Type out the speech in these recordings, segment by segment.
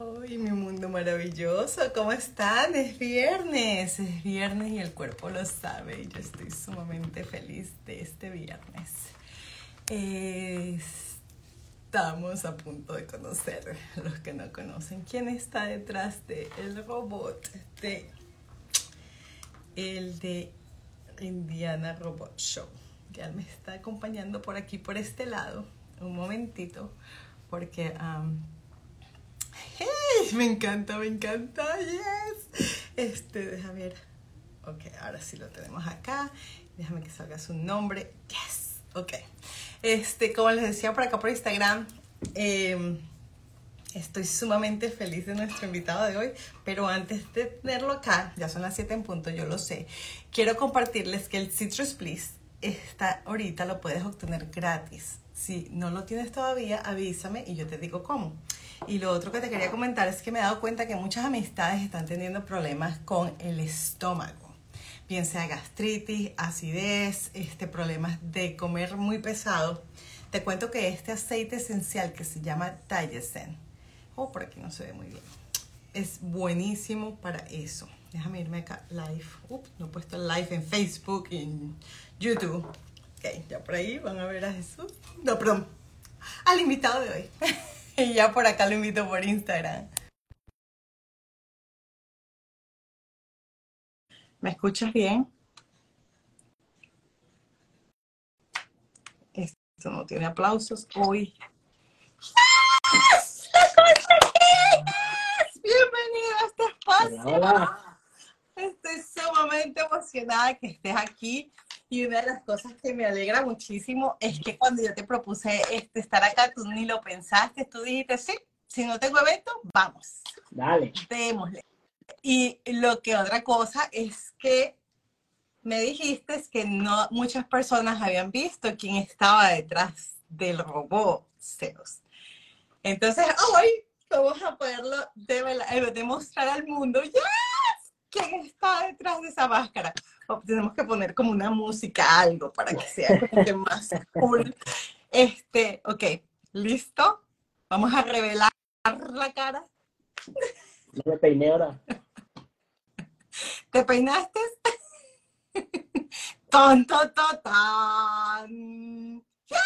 ¡Ay, mi mundo maravilloso! ¿Cómo están? Es viernes, es viernes y el cuerpo lo sabe. Y yo estoy sumamente feliz de este viernes. Estamos a punto de conocer, los que no conocen, quién está detrás del el robot de el de Indiana Robot Show. Ya me está acompañando por aquí, por este lado. Un momentito, porque me encanta, me encanta, yes. Este, déjame ver. Ok, ahora sí lo tenemos acá. Déjame que salga su nombre. Yes. Ok. Este, como les decía por acá por Instagram, em, estoy sumamente feliz de nuestro invitado de hoy, pero antes de tenerlo acá, ya son las 7 en punto, yo lo sé, quiero compartirles que el Citrus Please está ahorita, lo puedes obtener gratis. Si no lo tienes todavía, avísame y yo te digo cómo. Y lo otro que te quería comentar es que me he dado cuenta que muchas amistades están teniendo problemas con el estómago. Bien sea gastritis, acidez, este, problemas de comer muy pesado. Te cuento que este aceite esencial que se llama Tayesen, oh, por aquí no se ve muy bien, es buenísimo para eso. Déjame irme acá, live. Ups, no he puesto live en Facebook y en YouTube. Ok, ya por ahí van a ver a Jesús. No, perdón, al invitado de hoy. y ya por acá lo invito por Instagram. ¿Me escuchas bien? Esto no tiene aplausos hoy. Bienvenido a este espacio. Estoy sumamente emocionada que estés aquí. Y una de las cosas que me alegra muchísimo es que cuando yo te propuse este, estar acá, tú ni lo pensaste, tú dijiste, sí, si no tengo evento, vamos. Dale. Démosle. Y lo que otra cosa es que me dijiste que no muchas personas habían visto quién estaba detrás del robot Zeus. Entonces, hoy vamos a poderlo demostrar al mundo. ¡Yes! ¿Quién está detrás de esa máscara? Tenemos que poner como una música, algo, para que sea más cool. Este, ok, ¿listo? Vamos a revelar la cara. No me peiné ahora. ¿Te peinaste? ¡Tonto, tan! ¡Yes!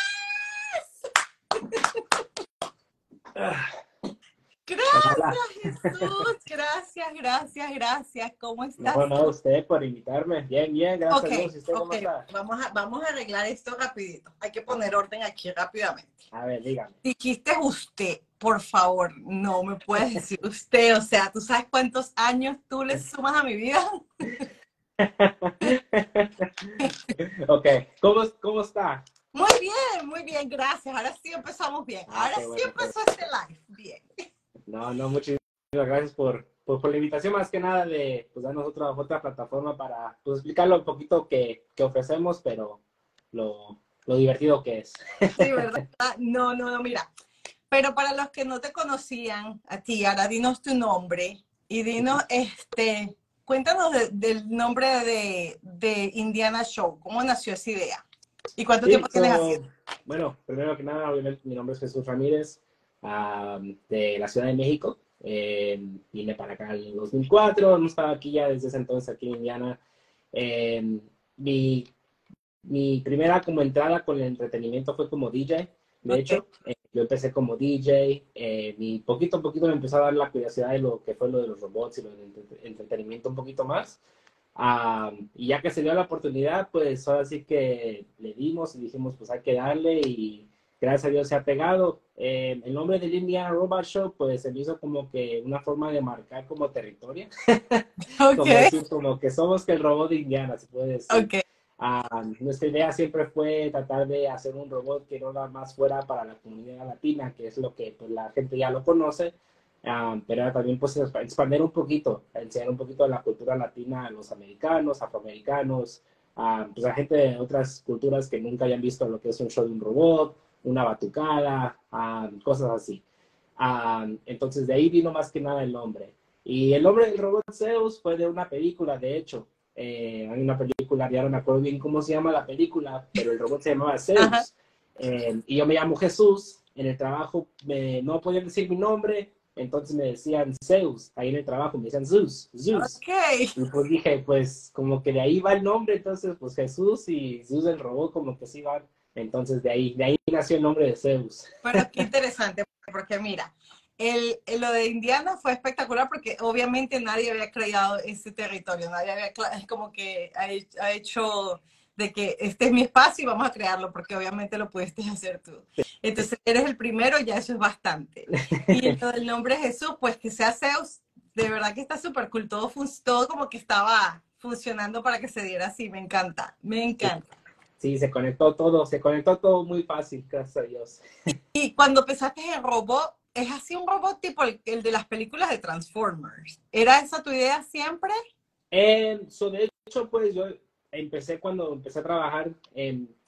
Gracias, Jesús. Gracias, gracias, gracias. ¿Cómo estás? Bueno, a usted por invitarme. Bien, bien, gracias. Vamos, a, vamos a arreglar esto rapidito. Hay que poner orden aquí rápidamente. A ver, dígame. Dijiste usted, por favor, no me puedes decir usted. O sea, ¿tú sabes cuántos años tú le sumas a mi vida? ok, ¿Cómo, ¿cómo está? Muy bien, muy bien, gracias. Ahora sí empezamos bien. Ah, Ahora sí empezó este live. Bien. No, no, muchísimas gracias por, por, la invitación, más que nada de pues, darnos otra, otra plataforma para pues, explicarlo un poquito que, que ofrecemos, pero lo, lo, divertido que es. Sí, ¿verdad? No, no, no, mira. Pero para los que no te conocían a ti, ahora dinos tu nombre y dinos, este, cuéntanos del nombre de, de, Indiana Show, ¿cómo nació esa idea? ¿Y cuánto tiempo tienes haciendo? Bueno, primero que nada, mi nombre es Jesús Ramírez, de la Ciudad de México. Eh, vine para acá en 2004, no estaba aquí ya desde ese entonces, aquí en Indiana. Eh, mi, mi, primera como entrada con el entretenimiento fue como DJ, de hecho. Eh, yo empecé como DJ y poquito a poquito me empezó a dar la curiosidad de lo que fue lo de los robots y lo del entretenimiento un poquito más. y ya que se dio la oportunidad, pues ahora sí que le dimos y dijimos, pues hay que darle y gracias a Dios se ha pegado. Eh, el nombre del Indiana Robot Show, pues se me hizo como que una forma de marcar como territorio. como, que somos que el robot de Indiana, se puede decir. Ah, nuestra idea siempre fue tratar de hacer un robot que no nada más fuera para la comunidad latina, que es lo que pues, la gente ya lo conoce, ah, pero también pues expandir un poquito, enseñar un poquito de la cultura latina a los americanos, afroamericanos, a pues, a gente de otras culturas que nunca hayan visto lo que es un show de un robot, una batucada, cosas así. entonces de ahí vino más que nada el nombre. Y el nombre del robot Zeus fue de una película, de hecho. Eh, hay una película, ya no me acuerdo bien cómo se llama la película, pero el robot se llamaba Zeus. Eh, y yo me llamo Jesús. En el trabajo no podía decir mi nombre, entonces me decían Zeus, ahí en el trabajo me decían Zeus, Zeus. Ok. Y pues dije, pues como que de ahí va el nombre, entonces pues Jesús y Zeus el robot como que sí van. Entonces de ahí, de ahí nació el nombre de Zeus. Pero qué interesante, porque mira, el, el- lo de Indiana fue espectacular porque obviamente nadie había creado ese territorio, nadie había como que ha, he- ha hecho de que este es mi espacio y vamos a crearlo, porque obviamente lo pudiste hacer tú. Entonces eres el primero, ya eso es bastante. Y lo del nombre Jesús, pues que sea Zeus, de verdad que está súper cool, todo, fun- todo como que estaba funcionando para que se diera así, me encanta, me encanta. Sí, se conectó todo, se conectó todo muy fácil, gracias a Dios. Y cuando pensaste en robot, es así un robot tipo el, el de las películas de Transformers. ¿Era esa tu idea siempre? Eh, so, de hecho, pues yo empecé cuando empecé a trabajar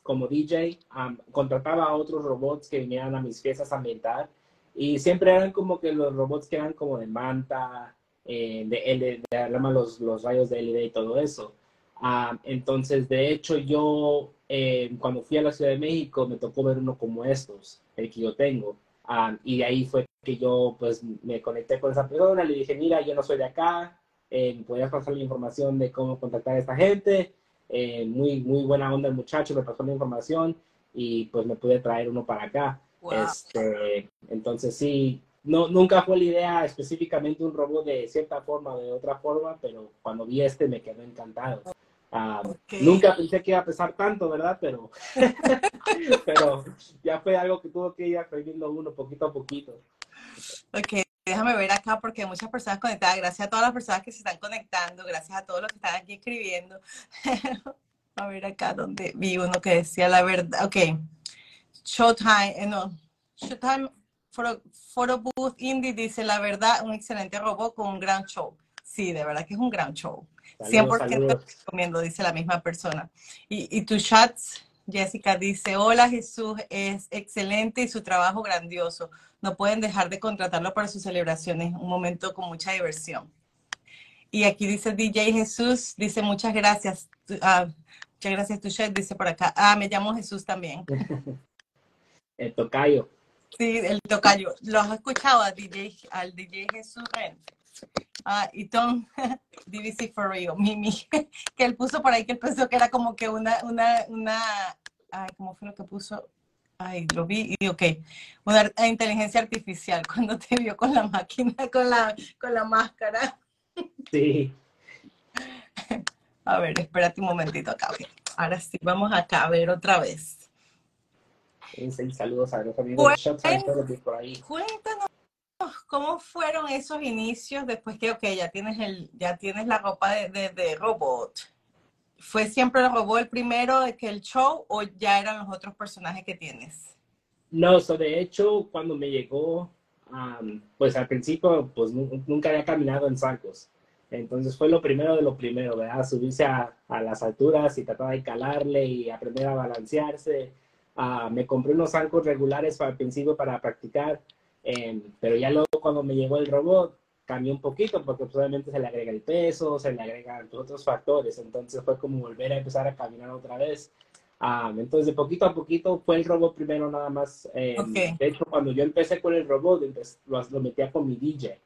como DJ, um, contrataba a otros robots que vinieran a mis fiestas a ambientar y siempre eran como que los robots que eran como de manta, eh, de, de, de, de los, los rayos de LED y todo eso. Um, entonces, de hecho, yo eh, cuando fui a la Ciudad de México me tocó ver uno como estos, el que yo tengo. Um, y de ahí fue que yo pues me conecté con esa persona, le dije, mira, yo no soy de acá, eh, podías pasar la información de cómo contactar a esta gente. Eh, muy, muy buena onda el muchacho, me pasó la información y pues me pude traer uno para acá. Wow. Este, entonces sí, no, nunca fue la idea específicamente un robot de cierta forma o de otra forma, pero cuando vi este me quedó encantado. Ok. Nunca pensé que iba a pesar tanto, ¿verdad? Pero, pero ya fue algo que tuvo que ir aprendiendo uno poquito a poquito. Ok, déjame ver acá porque hay muchas personas conectadas. Gracias a todas las personas que se están conectando, gracias a todos los que están aquí escribiendo. a ver acá donde vi uno que decía la verdad. Ok, Showtime, eh, no, Showtime Photo, Photo Booth Indie dice la verdad, un excelente robot con un gran show. Sí, de verdad que es un gran show. Saludos, 100% saludos. recomiendo, dice la misma persona. Y, y tu chat, Jessica dice, hola Jesús, es excelente y su trabajo grandioso. No pueden dejar de contratarlo para sus celebraciones, un momento con mucha diversión. Y aquí dice DJ Jesús, dice muchas gracias. Ah, muchas gracias, tu chat, dice por acá. Ah, me llamo Jesús también. El tocayo. Sí, el tocayo. ¿Lo has escuchado a DJ, al DJ Jesús Ren? Ah, y Tom, DVC for real, Mimi, que él puso por ahí que él pensó que era como que una, una, una, ay, ¿cómo fue lo que puso? Ay, lo vi y ok, una inteligencia artificial cuando te vio con la máquina, con la, con la máscara. Sí. A ver, espérate un momentito acá. ok. Ahora sí, vamos acá a ver otra vez. Saludos a los amigos por ahí. Cuéntanos cómo fueron esos inicios después que, ok, ya tienes, el, ya tienes la ropa de, de, de robot. ¿Fue siempre el robot el primero de que el show o ya eran los otros personajes que tienes? No, so de hecho, cuando me llegó, am, pues al principio, pues nu- nunca había caminado en sacos. Entonces fue lo primero de lo primero, ¿verdad? Subirse a, a las alturas y tratar de calarle y aprender a balancearse. Ah, me compré unos zancos regulares para el principio para practicar, em, pero ya luego cuando me llegó el robot, cambió un poquito porque pues, obviamente se le agrega el peso, se le agregan otros factores. Entonces fue como volver a empezar a caminar otra vez. Ah, entonces, de poquito a poquito fue el robot primero nada más. eh, Ok. De hecho, cuando yo empecé con el robot, lo, lo metía con mi DJ.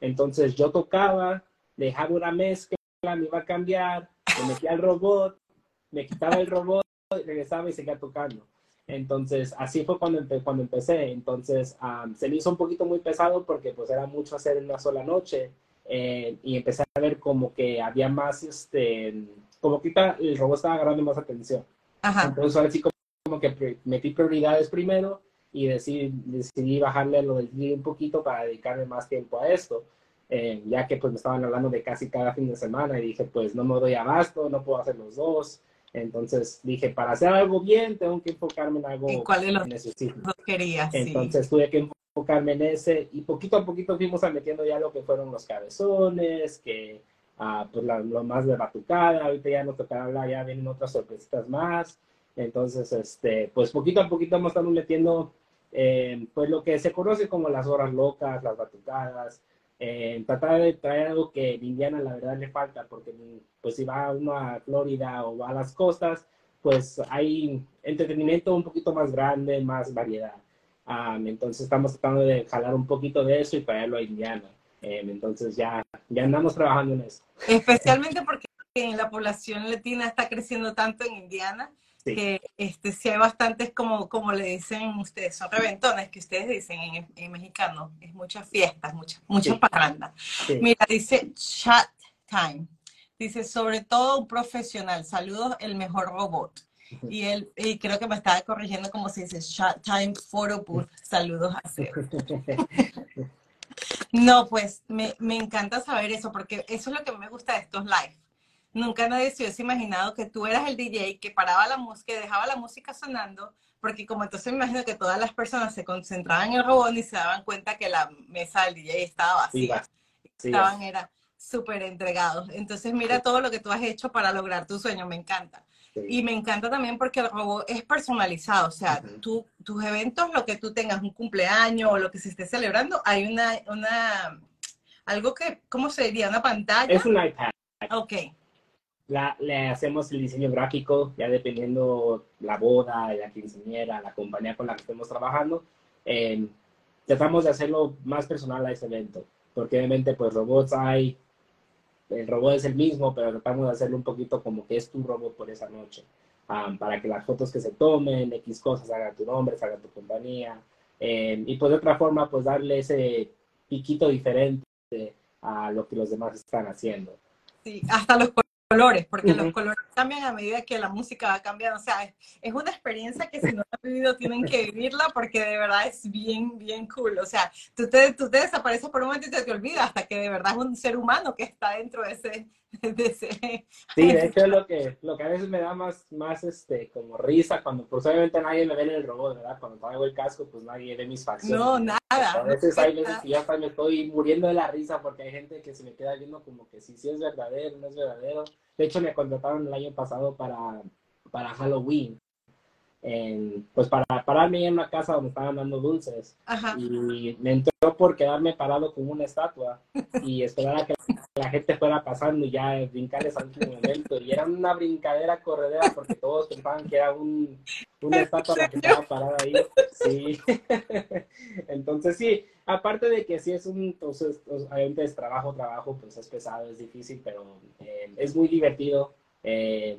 Entonces, yo tocaba, dejaba una mezcla, me iba a cambiar, me metía al robot, me quitaba el robot, regresaba y seguía tocando. Entonces, así fue cuando, empe- cuando empecé. Entonces, ah, se me hizo un poquito muy pesado porque pues era mucho hacer en una sola noche. eh, y empecé a ver como que había más, este, como que el robot estaba agarrando más atención. Ajá. Entonces, ahora sí como, como que metí prioridades primero y decidí, decidí bajarle lo del día un poquito para dedicarme más tiempo a esto. Eh, ya que pues me estaban hablando de casi cada fin de semana y dije, pues no me doy abasto, no puedo hacer los dos. Entonces dije, para hacer algo bien, tengo que enfocarme en algo ¿Y cuál de los en específico. dos querías? Sí. Entonces tuve que enfocarme en ese y poquito a poquito fuimos metiendo ya lo que fueron los cabezones, que ah, pues la- lo más de batucada, ahorita ya nos tocará hablar, ya vienen otras sorpresitas más. Entonces, este, pues poquito a poquito hemos estado metiendo eh, pues lo que se conoce como las horas locas, las batucadas, eh, tratar de traer algo que en Indiana la verdad le falta, porque pues si va uno a Florida o va a las costas, pues hay entretenimiento un poquito más grande, más variedad. entonces estamos tratando de jalar un poquito de eso y traerlo a Indiana. Em, entonces ya, ya andamos trabajando en eso. Especialmente porque la población latina está creciendo tanto en Indiana que este, sí hay bastantes, como, como le dicen ustedes, son reventones que ustedes dicen en, en mexicano, es muchas fiestas, muchas, muchas sí. Mira, dice chat time, dice sobre todo un profesional, saludos, el mejor robot. Y él, y creo que me estaba corrigiendo como se dice, chat time photo booth, saludos a. No, pues me, me encanta saber eso, porque eso es lo que me gusta de estos live nunca nadie se hubiese imaginado que tú eras el DJ que paraba la música, que dejaba la música sonando, porque como entonces me imagino que todas las personas se concentraban en el robot y se daban cuenta que la mesa del DJ estaba vacía. Estaban, era súper entregados. Entonces mira todo lo que tú has hecho para lograr tu sueño, me encanta. Y me encanta también porque el robot es personalizado, o sea, tú, tus eventos, lo que tú tengas, un cumpleaños o lo que se esté celebrando, hay una, una, algo que, ¿cómo se diría? Una pantalla. Es un iPad. Ok le hacemos el diseño gráfico, ya dependiendo la boda, la quinceañera, la compañía con la que estemos trabajando. Eh, tratamos de hacerlo más personal a ese evento, porque obviamente pues robots hay, el robot es el mismo, pero tratamos de hacerlo un poquito como que es tu robot por esa noche, um, para que las fotos que se tomen, X cosas, hagan tu nombre, haga tu compañía, eh, y pues de otra forma pues darle ese piquito diferente a lo que los demás están haciendo. Sí, hasta los colores, porque los colores cambian a medida que la música va cambiando. O sea, es, una experiencia que si no han vivido tienen que vivirla porque de verdad es bien, bien cool. O sea, tú te, tú te desapareces por un momento y te, te olvidas hasta que de verdad es un ser humano que está dentro de ese, Sí, de hecho es lo que, lo que a veces me da más, más este, como risa cuando pues obviamente nadie me ve en el robot, ¿verdad? Cuando traigo el casco, pues nadie ve mis facciones. No, nada. A veces hay veces que ya hasta me estoy muriendo de la risa porque hay gente que se me queda viendo como que si sí, es verdadero, no es verdadero. De hecho, me contrataron el año pasado para, para Halloween pues para pararme en una casa donde estaban dando dulces. Y me entró por quedarme parado como una estatua y esperar a que la gente fuera pasando y ya brincar ese último momento. Y era una brincadera corredera porque todos pensaban que era un, una estatua la que estaba parada ahí. Sí. Entonces sí, aparte de que sí es un, entonces, pues, obviamente es trabajo, trabajo, pues es pesado, es difícil, pero eh, es muy divertido. Eh,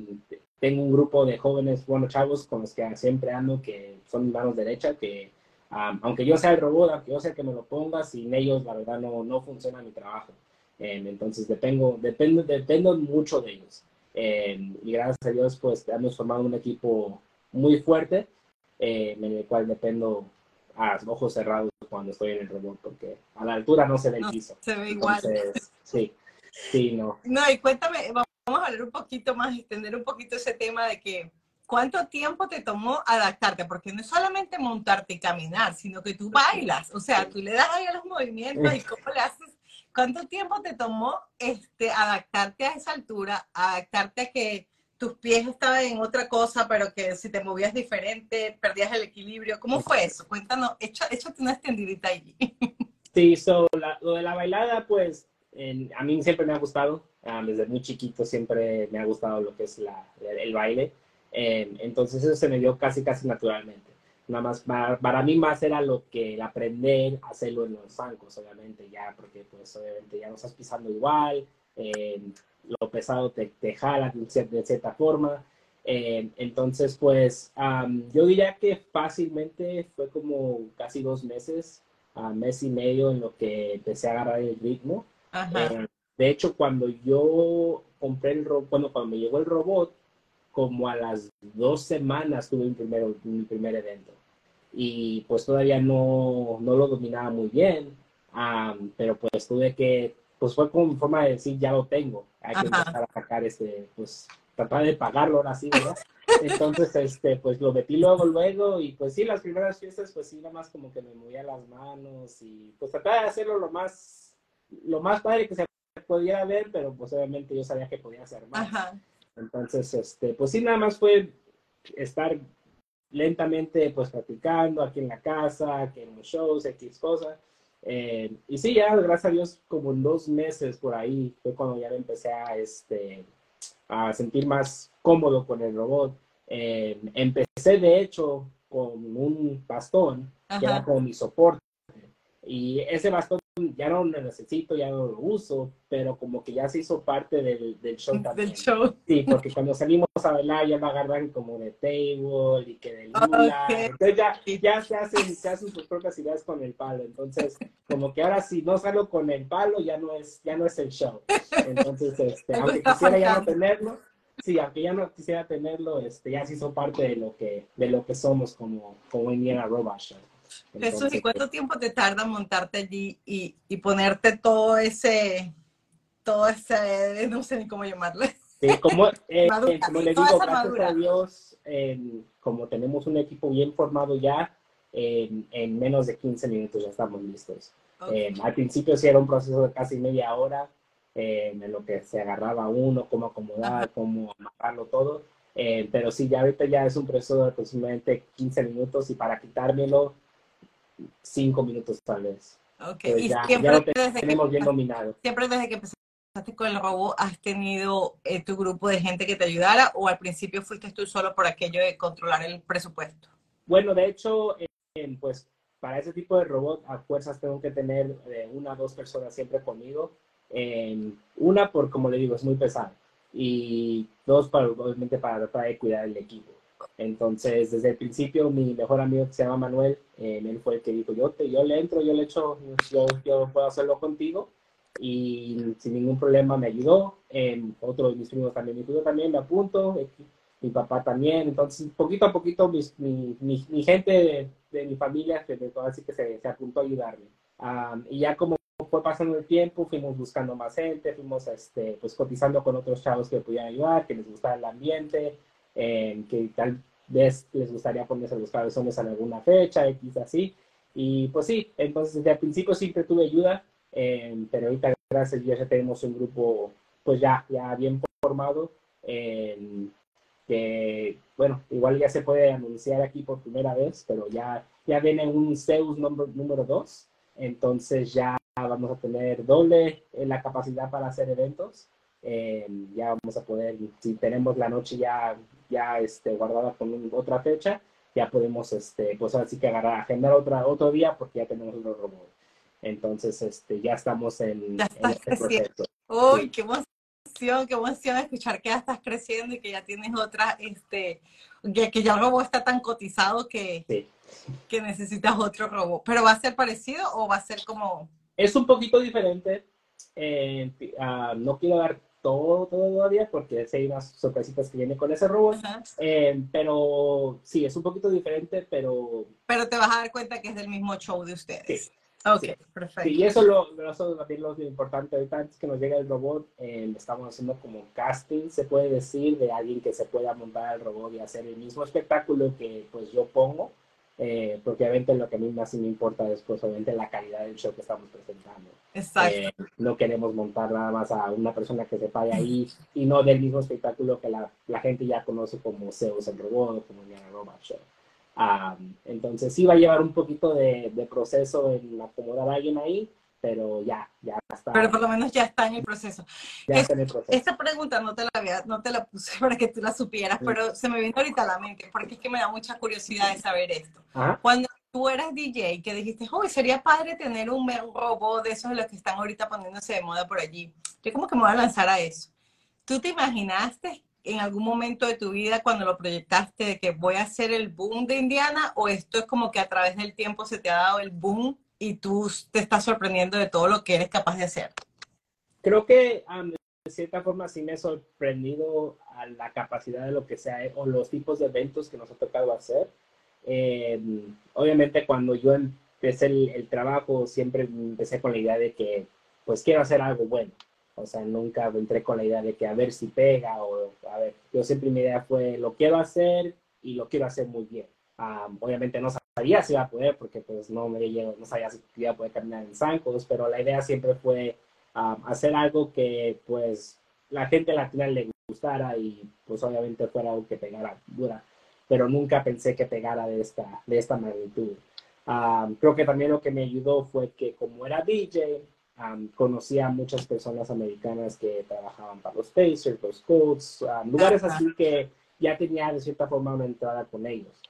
tengo un grupo de jóvenes, bueno, chavos con los que siempre ando, que son manos derecha, que aunque yo sea el robot, aunque yo sea que me lo ponga, sin ellos la verdad no, no funciona mi trabajo. Em, entonces dependo, dependo, dependo mucho de ellos. Em, y gracias a Dios pues hemos formado un equipo muy fuerte em, en el cual dependo a ojos cerrados cuando estoy en el robot, porque a la altura no se ve el piso. se ve igual. sí, sí, no. No, y cuéntame, vamos a hablar un poquito más, extender un poquito ese tema de que cuánto tiempo te tomó adaptarte, porque no es solamente montarte y caminar, sino que tú bailas, o sea, tú le das ahí a los movimientos y cómo le haces, cuánto tiempo te tomó este, adaptarte a esa altura, adaptarte a que tus pies estaban en otra cosa, pero que si te movías diferente, perdías el equilibrio, ¿cómo fue eso? Cuéntanos, échate una extendidita ahí. Sí, so, lo de la bailada, pues, a mí siempre me ha gustado, Ah, desde muy chiquito siempre me ha gustado lo que es la, el baile. Eh, entonces eso se me dio casi, casi naturalmente. Nada más, para, mí más era lo que el aprender a hacerlo en los zancos, obviamente, ya, porque pues obviamente ya no estás pisando igual, eh, lo pesado te, te jala de cierta, forma. Eh, entonces, pues yo diría que fácilmente fue como casi dos meses, a mes y medio en lo que empecé a agarrar el ritmo. Ajá. De hecho, cuando yo compré el robot, bueno, cuando me llegó el robot, como a las dos semanas tuve mi primer, mi primer evento. Y pues todavía no, no lo dominaba muy bien, pero pues tuve que, pues fue como forma de decir, ya lo tengo, hay que empezar a sacar este, pues tratar de pagarlo ahora sí, ¿verdad? Entonces, este, pues lo metí luego, luego, y pues sí, las primeras fiestas, pues sí, nada más como que me movía las manos y pues trataba de hacerlo lo más, lo más padre que se podía ver, pero pues obviamente yo sabía que podía hacer más. Entonces, este, pues sí, nada más fue estar lentamente pues practicando aquí en la casa, que en los shows, X cosas. Eh, y sí, ya gracias a Dios, como en dos meses por ahí fue cuando ya me empecé a, este, a sentir más cómodo con el robot. Eh, empecé de hecho con un bastón que era como mi soporte. Y ese bastón ya no lo necesito, ya no lo uso, pero como que ya se hizo parte del, del show también. Del show. Sí, porque cuando salimos a bailar ya me agarran como de table y que de lula. Entonces ya, ya se, hacen, se hacen sus propias ideas con el palo. Entonces, como que ahora si no salgo con el palo ya no es, ya no es el show. Entonces, este, aunque quisiera ya no tenerlo, sí, aunque ya no quisiera tenerlo, este, ya se hizo parte de lo que, de lo que somos como, como Indiana Robot Show. Jesús, ¿y cuánto pues tiempo te tarda montarte allí y, y, ponerte todo ese, todo ese, no sé ni cómo llamarle? Sí, como, eh, como le digo, gracias a Dios, como tenemos un equipo bien formado ya, en, en, menos de 15 minutos ya estamos listos. Eh, al principio sí era un proceso de casi media hora, eh, en lo que se agarraba uno, cómo acomodar, cómo amarrarlo todo. Eh, pero sí, ya ahorita ya es un proceso de aproximadamente 15 minutos y para quitármelo cinco minutos tal vez. Ok, y siempre desde tenemos bien dominado. Siempre desde que empezaste con el robot, ¿has tenido eh, tu grupo de gente que te ayudara o al principio fuiste tú solo por aquello de controlar el presupuesto? Bueno, de hecho, pues para ese tipo de robot a fuerzas tengo que tener una o dos personas siempre conmigo. una por, como le digo, es muy pesado. Y dos, para, obviamente, para tratar de cuidar el equipo. Entonces, desde el principio, mi mejor amigo que se llama Manuel, eh, él fue el que dijo, yo, te, yo le entro, yo le echo, yo, yo puedo hacerlo contigo. Y sin ningún problema me ayudó. Eh, otro de mis primos también, mi primo también me apunto, eh, mi papá también. Entonces, poquito a poquito, mi, mi, mi, gente de, mi familia, que así que se, se, apuntó a ayudarme. y ya como fue pasando el tiempo, fuimos buscando más gente, fuimos este, pues, cotizando con otros chavos que pudieran ayudar, que les gustara el ambiente que tal vez les gustaría ponerse los cabezones en alguna fecha, X así. Y pues sí, entonces desde el principio siempre tuve ayuda, eh, pero ahorita gracias ya tenemos un grupo pues ya, ya bien formado, eh, que bueno, igual ya se puede anunciar aquí por primera vez, pero ya, ya viene un Zeus número 2, entonces ya vamos a tener doble la capacidad para hacer eventos. Eh, ya vamos a poder, si tenemos la noche ya ya este, guardada con otra fecha, ya podemos, este, pues así que agarrar, agendar otra, otro día porque ya tenemos un robot. Entonces, este, ya estamos en, este proceso. ¡Uy, qué emoción, qué emoción escuchar que ya estás creciendo y que ya tienes otra, este, que, que ya el robot está tan cotizado que, que necesitas otro robot. ¿Pero va a ser parecido o va a ser como...? Es un poquito diferente. Eh, ah, no quiero dar todo, todavía, porque hay unas sorpresitas que vienen con ese robot. Eh, pero sí, es un poquito diferente, pero... Pero te vas a dar cuenta que es del mismo show de ustedes. Sí. Ok, perfecto. y eso lo, eso también lo importante. Ahorita antes que nos llegue el robot, eh, estamos haciendo como casting, se puede decir, de alguien que se pueda montar el robot y hacer el mismo espectáculo que pues yo pongo eh, porque obviamente lo que a mí más me importa es pues obviamente la calidad del show que estamos presentando. Exacto. Eh, no queremos montar nada más a una persona que se vaya ahí y no del mismo espectáculo que la, la gente ya conoce como Zeus el robot, como Indiana Robot Show. entonces sí va a llevar un poquito de, de proceso en acomodar a alguien ahí, pero ya, ya está. Pero por lo menos ya está en el proceso. Ya está en el proceso. Esta pregunta no te, la había, no te la puse para que tú la supieras, pero se me vino ahorita a la mente, porque es que me da mucha curiosidad de saber esto. Cuando tú eras DJ, que dijiste, oh, sería padre tener un, robot de esos de los que están ahorita poniéndose de moda por allí. Yo como que me voy a lanzar a eso. ¿Tú te imaginaste en algún momento de tu vida cuando lo proyectaste de que voy a hacer el boom de Indiana o esto es como que a través del tiempo se te ha dado el boom y tú te estás sorprendiendo de todo lo que eres capaz de hacer. Creo que de cierta forma sí me he sorprendido a la capacidad de lo que sea o los tipos de eventos que nos ha tocado hacer. Eh, obviamente cuando yo empecé el, trabajo siempre empecé con la idea de que pues quiero hacer algo bueno. O sea, nunca entré con la idea de que a ver si pega o a ver, yo siempre mi idea fue lo quiero hacer y lo quiero hacer muy bien. Ah, obviamente no sabía si iba a poder, porque pues no me no sabía si iba a poder caminar en zancos, pero la idea siempre fue um, hacer algo que pues la gente latina le gustara y pues obviamente fuera algo que pegara dura, pero nunca pensé que pegara de esta, de esta magnitud. Um, creo que también lo que me ayudó fue que como era DJ, um, conocía a muchas personas americanas que trabajaban para los Pacers, los Colts, lugares así que ya tenía de cierta forma una entrada con ellos.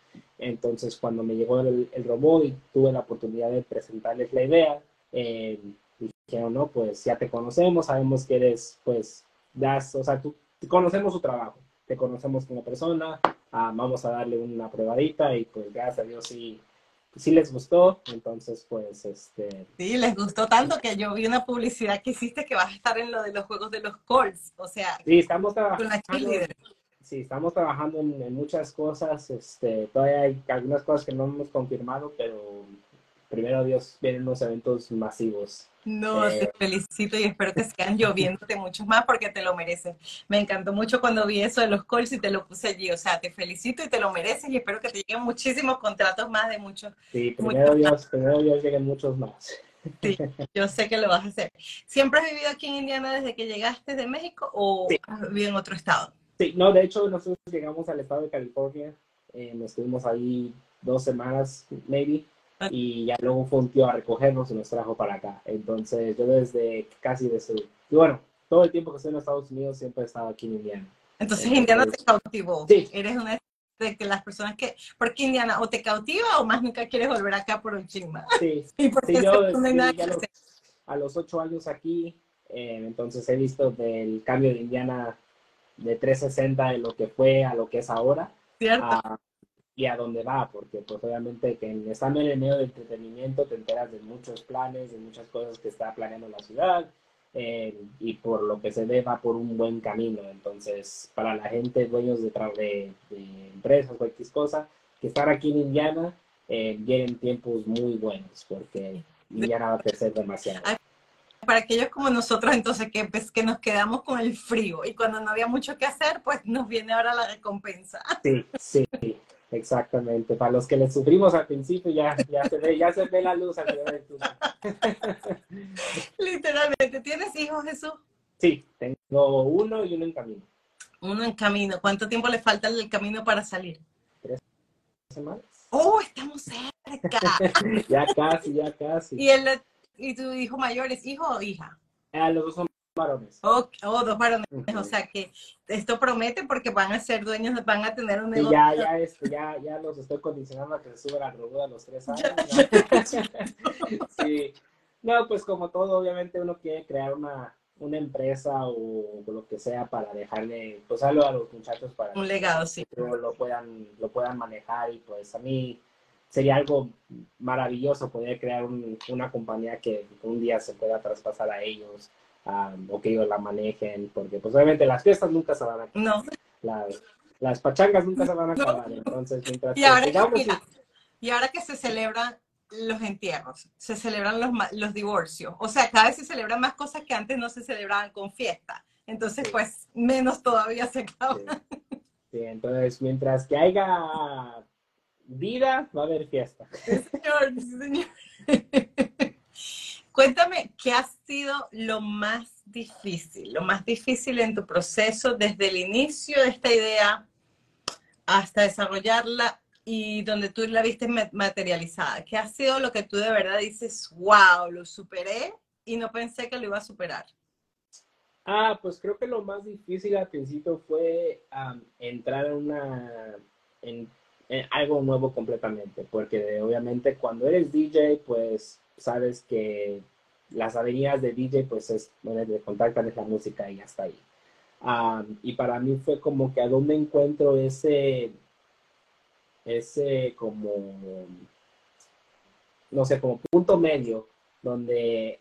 Entonces, cuando me llegó el, robot y tuve la oportunidad de presentarles la idea, eh, dijeron, no, pues ya te conocemos, sabemos que eres, pues, das, o sea, tú, conocemos su trabajo, te conocemos como persona, ah, vamos a darle una probadita y pues gracias a Dios sí, sí les gustó, entonces pues este... Sí, les gustó tanto que yo vi una publicidad que hiciste que vas a estar en lo de los juegos de los Colts, o sea... Sí, estamos trabajando... Sí, estamos trabajando en, muchas cosas, este, todavía hay algunas cosas que no hemos confirmado, pero primero Dios vienen unos eventos masivos. No, te eh, felicito y espero que sigan lloviéndote muchos más porque te lo mereces. Me encantó mucho cuando vi eso de los calls y te lo puse allí. O sea, te felicito y te lo mereces y espero que te lleguen muchísimos contratos más de muchos. Sí, primero Dios, primero Dios lleguen muchos más. Sí, yo sé que lo vas a hacer. ¿Siempre has vivido aquí en Indiana desde que llegaste de México o has vivido en otro estado? Sí, no, de hecho nosotros llegamos al estado de California, eh, estuvimos ahí dos semanas, maybe, y ya luego fue un tío a recogernos y nos trajo para acá. Entonces yo desde casi desde, y bueno, todo el tiempo que estoy en Estados Unidos siempre he estado aquí en Indiana. Entonces, Indiana te cautivó. Sí. Eres una de que las personas que, porque Indiana o te cautiva o más nunca quieres volver acá por un chisma. Sí, sí, yo, a, los, ocho años aquí, eh, entonces he visto del cambio de Indiana de 360 de lo que fue a lo que es ahora. Cierto y a dónde va, porque pues obviamente que estando en el medio del entretenimiento te enteras de muchos planes, de muchas cosas que está planeando la ciudad, eh, y por lo que se ve va por un buen camino. Entonces, para la gente, dueños de, de, de empresas o X cosa, que estar aquí en Indiana, eh, vienen tiempos muy buenos, porque Indiana va a crecer demasiado. Para aquellos como nosotros, entonces, que, pues, que nos quedamos con el frío y cuando no había mucho que hacer, pues nos viene ahora la recompensa. Sí, sí. Exactamente, para los que le sufrimos al principio ya, ya, se, ve, ya se ve la luz al del. Literalmente, ¿tienes hijos Jesús? Sí, tengo uno y uno en camino. Uno en camino, ¿cuánto tiempo le falta el camino para salir? Tres semanas. ¡Oh, estamos cerca! ya casi, ya casi. ¿Y, el, ¿Y tu hijo mayor es hijo o hija? Ah, los dos son varones. Oh, dos varones. O sea que esto promete porque van a ser dueños, van a tener un negocio. ya, ya, esto, ya, ya los estoy condicionando a que se suban al robot a los tres años. sí. No, pues como todo, obviamente uno quiere crear una, una empresa o lo que sea para dejarle, pues algo a los muchachos para un legado, sí. que lo puedan, lo puedan manejar y pues a mí sería algo maravilloso poder crear una compañía que un día se pueda traspasar a ellos o que ellos la manejen, porque pues obviamente las fiestas nunca se van a acabar. No. Las, las pachangas nunca se van a acabar, entonces mientras y ahora, que, y... ahora que se celebran los entierros, se celebran los, los divorcios, o sea, cada vez se celebran más cosas que antes no se celebraban con fiesta, entonces pues menos todavía se acaba. Sí. entonces mientras que haya vida, va a haber fiesta. señor, sí, señor. Cuéntame, ¿qué ha sido lo más difícil, lo más difícil en tu proceso desde el inicio de esta idea hasta desarrollarla y donde tú la viste materializada? ¿Qué ha sido lo que tú de verdad dices, wow, lo superé y no pensé que lo iba a superar? Ah, pues creo que lo más difícil al principio fue entrar en una en algo nuevo completamente, porque obviamente cuando eres DJ, pues sabes que las avenidas de DJ, pues es, bueno, de contactan es la música y hasta ahí. y para mí fue como que a dónde encuentro ese, ese como, no sé, como punto medio, donde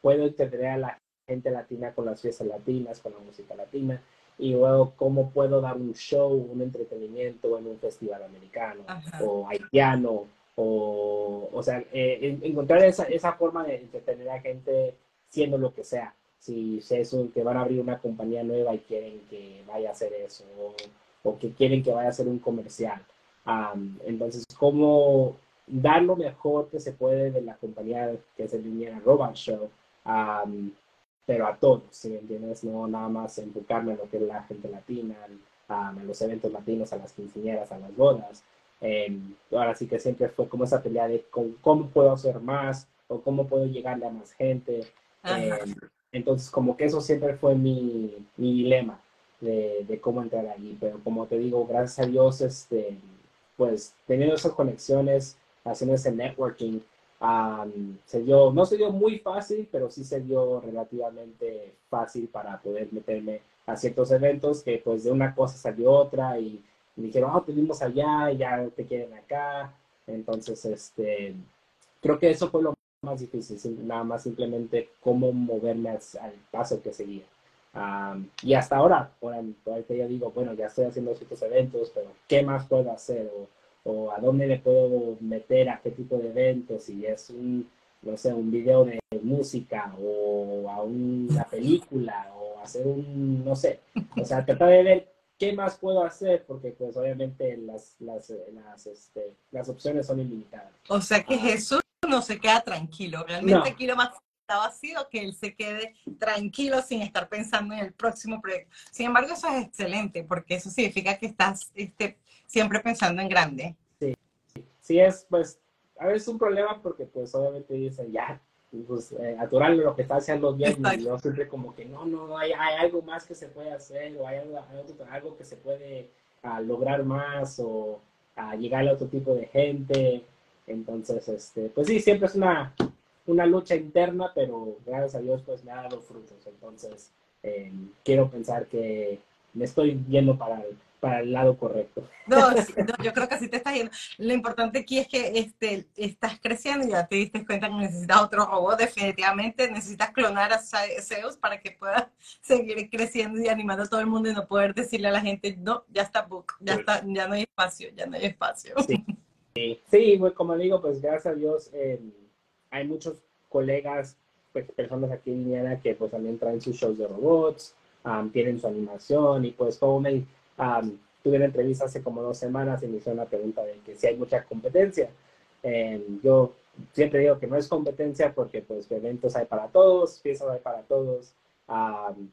puedo entender a la gente latina con las fiestas latinas, con la música latina, y luego cómo puedo dar un show, un entretenimiento en un festival americano o haitiano o, o sea, eh, encontrar esa, esa forma de entretener a gente siendo lo que sea. Si es un, que van a abrir una compañía nueva y quieren que vaya a hacer eso, o, que quieren que vaya a hacer un comercial. entonces, ¿cómo dar lo mejor que se puede de la compañía que es el Indiana Robot Show? Pero a todos, si me entiendes? No nada más enfocarme en lo que es la gente latina, a los eventos latinos, a las quinceañeras, a las bodas, Em, ahora sí que siempre fue como esa pelea de cómo puedo hacer más o cómo puedo llegarle a más gente. Em, entonces, como que eso siempre fue mi, mi dilema de, de, cómo entrar allí. Pero como te digo, gracias a Dios, este, pues teniendo esas conexiones, haciendo ese networking, se dio, no se dio muy fácil, pero sí se dio relativamente fácil para poder meterme a ciertos eventos que pues de una cosa salió otra y me dijeron, oh, te vimos allá y ya te quieren acá. Entonces, este, creo que eso fue lo más difícil, nada más simplemente cómo moverme al, paso que seguía. y hasta ahora, ahorita ya digo, bueno, ya estoy haciendo ciertos eventos, pero ¿qué más puedo hacer? O, o a dónde me puedo meter a qué tipo de eventos, si es un, no sé, un video de música o a una película o hacer un, no sé, o sea, tratar de ver qué más puedo hacer porque pues obviamente las, las, las, este, las opciones son ilimitadas. O sea que Jesús no se queda tranquilo, realmente quiero más está vacío, que él se quede tranquilo sin estar pensando en el próximo proyecto. Sin embargo, eso es excelente, porque eso significa que estás este, siempre pensando en grande. Sí, sí es, pues, a veces un problema porque, pues, obviamente dicen, ya, pues, eh, lo que está haciendo bien, y yo siempre como que, no, no, hay, hay algo más que se puede hacer, o hay algo, algo que se puede ah, lograr más, o a llegar a otro tipo de gente. Entonces, este, pues sí, siempre es una, una lucha interna, pero gracias a Dios, pues me ha dado frutos. Entonces, eh, quiero pensar que me estoy yendo para el, para el lado correcto. No, yo creo que así te estás yendo. Lo importante aquí es que este, estás creciendo y ya te diste cuenta que necesitas otro robot, definitivamente necesitas clonar a Zeus para que pueda seguir creciendo y animando a todo el mundo y no poder decirle a la gente, no, ya está book, ya, está, ya no hay espacio, ya no hay espacio. Sí, sí. Pues, como digo, pues gracias a Dios eh, hay muchos colegas, pues, personas aquí en Indiana que pues también traen sus shows de robots, tienen su animación y pues como me tuve una entrevista hace como dos semanas y me hizo una pregunta de que si hay mucha competencia. yo siempre digo que no es competencia porque pues eventos hay para todos, fiestas hay para todos.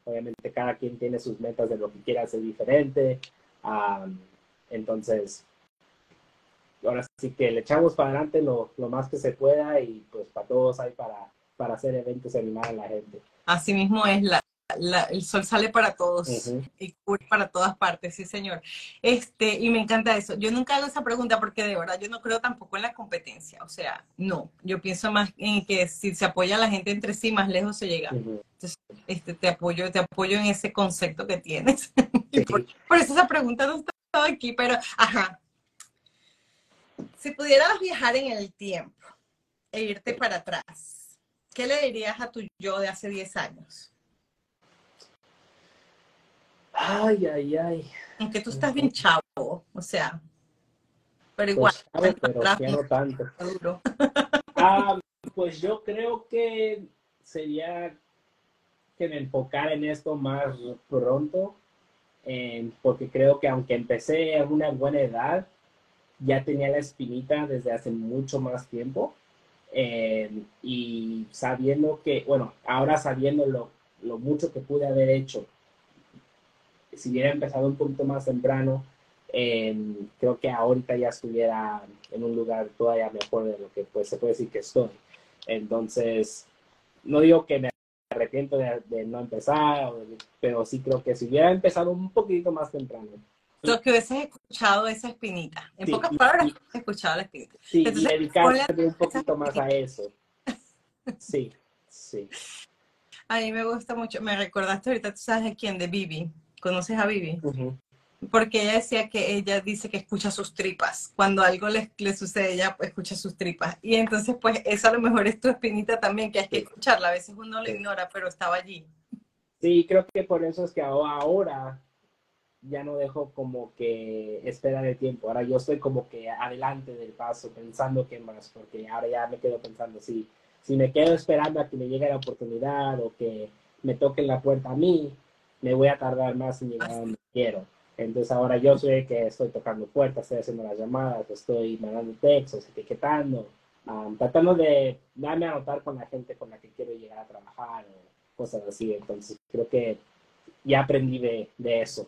obviamente cada quien tiene sus metas de lo que quiere hacer diferente. entonces, ahora sí que le echamos para adelante lo, lo, más que se pueda y pues para todos hay para, para hacer eventos y animar a la gente. Así mismo es la, el sol sale para todos y para todas partes, sí señor. Este, y me encanta eso. Yo nunca hago esa pregunta porque de verdad yo no creo tampoco en la competencia. O sea, no. Yo pienso más en que si se apoya a la gente entre sí, más lejos se llega. Entonces, este, te apoyo, te apoyo en ese concepto que tienes. por, por, eso esa pregunta no estaba aquí, pero ajá. Si pudieras viajar en el tiempo e irte para atrás, ¿qué le dirías a tu yo de hace 10 años? Ay, ay, ay. Aunque tú estás bien chavo, o sea, pero igual. Pues, pero no tanto. Ah, pues yo creo que sería que me enfocara en esto más pronto, porque creo que aunque empecé a una buena edad, ya tenía la espinita desde hace mucho más tiempo. y sabiendo que, bueno, ahora sabiendo lo, lo mucho que pude haber hecho si hubiera empezado un poquito más temprano, em, creo que ahorita ya estuviera en un lugar todavía mejor de lo que pues, se puede decir que estoy. Entonces, no digo que me arrepiento de, no empezar, pero sí creo que si hubiera empezado un poquito más temprano. Lo que hubieses escuchado esa espinita. En pocas palabras, he escuchado la espinita. Sí, y dedicarse un poquito más a eso. Sí, sí. A mí me gusta mucho. Me recordaste ahorita, tú sabes de quién, de Bibi. ¿Conoces a Vivi? Porque ella decía que ella dice que escucha sus tripas. Cuando algo le, le sucede, ella escucha sus tripas. Y entonces, pues, eso a lo mejor es tu espinita también, que hay que escucharla. A veces uno lo ignora, pero estaba allí. Sí, creo que por eso es que ahora ya no dejo como que espera de tiempo. Ahora yo estoy como que adelante del paso, pensando qué más, porque ahora ya me quedo pensando, si, si me quedo esperando a que me llegue la oportunidad o que me toquen la puerta a mí, me voy a tardar más en llegar a donde quiero. Entonces ahora yo sé que estoy tocando puertas, estoy haciendo las llamadas, estoy mandando textos, etiquetando, tratando de darme a notar con la gente con la que quiero llegar a trabajar o cosas así. Entonces creo que ya aprendí de, de eso.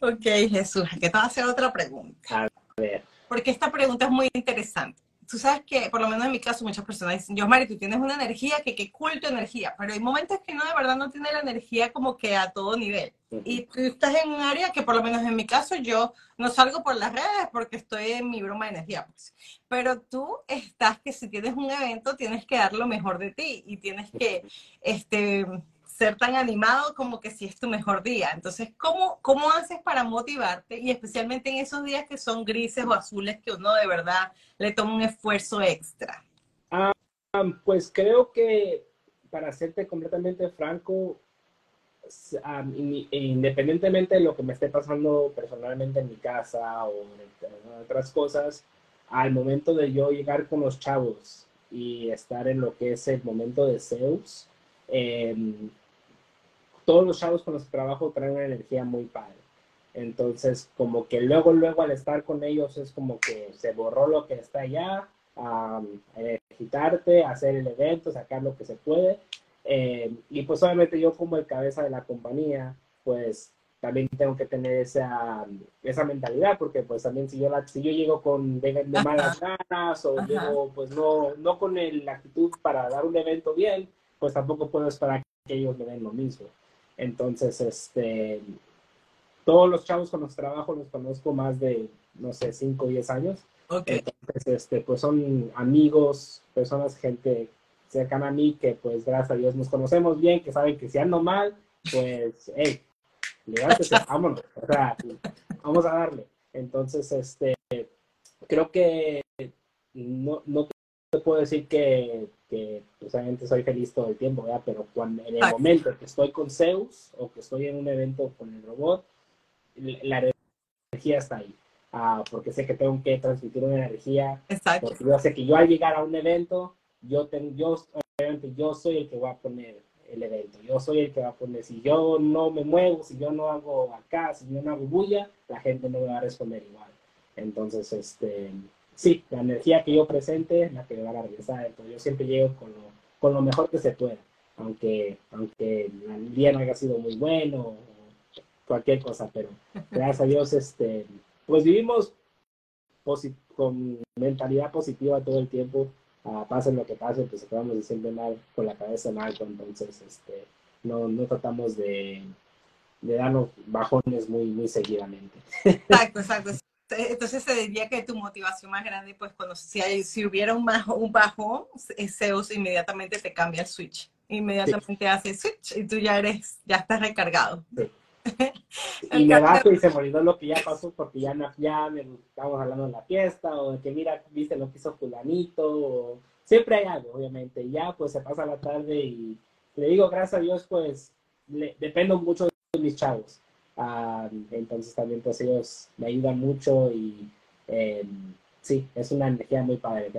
ok, Jesús, que te voy a hacer otra pregunta. A ver. Porque esta pregunta es muy interesante. Tú sabes que, por lo menos en mi caso, muchas personas dicen, yo, Mari, tú tienes una energía que, que cool tu energía, pero hay momentos que no, de verdad, no tiene la energía como que a todo nivel. Y tú estás en un área que, por lo menos en mi caso, yo no salgo por las redes porque estoy en mi broma de energía, pues. Pero tú estás que si tienes un evento, tienes que dar lo mejor de ti y tienes que, este ser tan animado como que si es tu mejor día. Entonces, ¿cómo, ¿cómo haces para motivarte? Y especialmente en esos días que son grises o azules que uno de verdad le toma un esfuerzo extra. Ah, pues creo que, para serte completamente franco, independientemente de lo que me esté pasando personalmente en mi casa o en otras cosas, al momento de yo llegar con los chavos y estar en lo que es el momento de Zeus, eh, todos los chavos con los que trabajo traen una energía muy padre. Entonces, como que luego, luego al estar con ellos es como que se borró lo que está allá, a quitarte, hacer el evento, sacar lo que se puede. Eh, y pues obviamente yo como el cabeza de la compañía, pues también tengo que tener esa, esa mentalidad, porque pues también si yo, la, si yo llego con de, malas ganas o llego pues no, no con la actitud para dar un evento bien, pues tampoco puedo esperar que ellos me den lo mismo. Entonces, este, todos los chavos con los que trabajo los conozco más de, no sé, 5 o 10 años. Entonces, este, pues son amigos, personas, gente cercana a mí que pues gracias a Dios nos conocemos bien, que saben que si ando mal, pues, hey, levántese, vámonos, o sea, vamos a darle. Entonces, este, creo que no, no te puedo decir que que pues, obviamente soy feliz todo el tiempo, ¿verdad? Pero cuando, en el momento que estoy con Zeus o que estoy en un evento con el robot, la energía está ahí. Ah, porque sé que tengo que transmitir una energía. Exacto. Porque yo sé que yo al llegar a un evento, yo, tengo, yo, obviamente, yo soy el que va a poner el evento. Yo soy el que va a poner, si yo no me muevo, si yo no hago acá, si yo no hago bulla, la gente no me va a responder igual. Entonces, este, sí, la energía que yo presente es la que me van a regresar. Entonces yo siempre llego con lo, con lo mejor que se pueda, aunque, aunque el día no haya sido muy bueno o cualquier cosa, pero gracias a Dios, este, pues vivimos con mentalidad positiva todo el tiempo, uh, pase lo que pase, pues acabamos de siempre mal con la cabeza en alto, entonces este, no, no tratamos de, de darnos bajones muy, muy seguidamente. Exacto, exacto. Entonces se diría que tu motivación más grande, pues cuando si, hay, si hubiera un, un bajón, Zeus inmediatamente te cambia el switch. Inmediatamente hace switch y tú ya eres, ya estás recargado. y me bajo y se me olvidó lo que ya pasó porque ya, ya me, estamos hablando de la fiesta o de que mira, viste lo que hizo fulanito. O, siempre hay algo, obviamente. Ya pues se pasa la tarde y le digo, gracias a Dios, pues le, dependo mucho de mis chavos entonces también pues ellos me ayudan mucho y em, sí, es una energía muy padre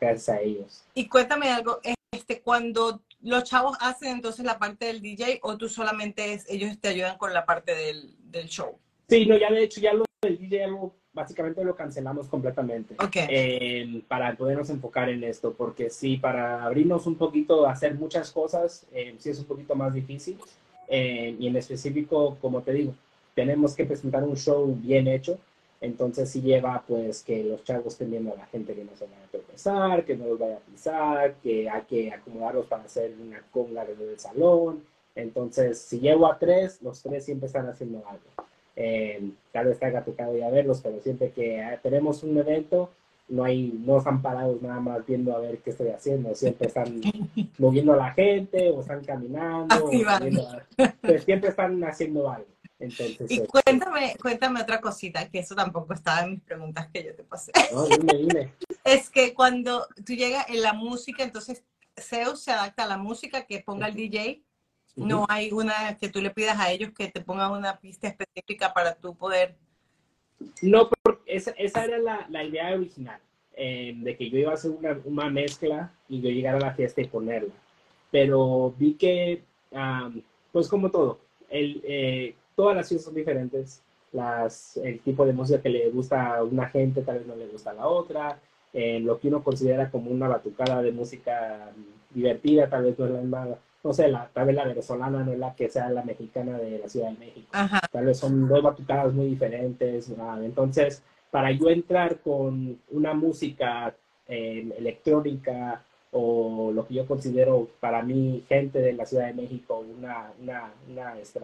gracias a ellos. Y cuéntame algo, este, cuando los chavos hacen entonces la parte del DJ o tú solamente es, ellos te ayudan con la parte del, del show? Sí, no, ya de hecho ya lo del DJ básicamente lo cancelamos completamente okay. Em, para podernos enfocar en esto, porque sí, para abrirnos un poquito, hacer muchas cosas, eh, sí es un poquito más difícil. Eh, y en específico, como te digo, tenemos que presentar un show bien hecho, entonces sí lleva pues que los chavos estén viendo a la gente que no se van a tropezar, que no los vaya a pisar, que hay que acomodarlos para hacer una conga del salón. Entonces, si llevo a tres, los tres siempre están haciendo algo. Eh, tal vez te haya tocado ya verlos, pero siempre que tenemos un evento, no hay, no están parados nada más viendo a ver qué estoy haciendo, siempre están moviendo a la gente o están caminando, pues siempre están haciendo algo. Entonces, y este, cuéntame, cuéntame otra cosita, que eso tampoco estaba en mis preguntas que yo te pasé. No, dime, dime. es que cuando tú llegas en la música, entonces Zeus se adapta a la música que ponga el DJ. No hay una que tú le pidas a ellos que te pongan una pista específica para tú poder no, esa, esa era la, la, idea original, eh, de que yo iba a hacer una, una, mezcla y yo llegara a la fiesta y ponerla. Pero vi que, pues como todo, el, eh, todas las fiestas son diferentes. Las, el tipo de música que le gusta a una gente tal vez no le gusta a la otra. Eh, lo que uno considera como una batucada de música divertida tal vez no es la misma no sé, la, tal vez la venezolana no es la que sea la mexicana de la Ciudad de México. Tal vez son dos batucadas muy diferentes. Entonces, para yo entrar con una música eh, electrónica o lo que yo considero para mí gente de la Ciudad de México una, una, una este,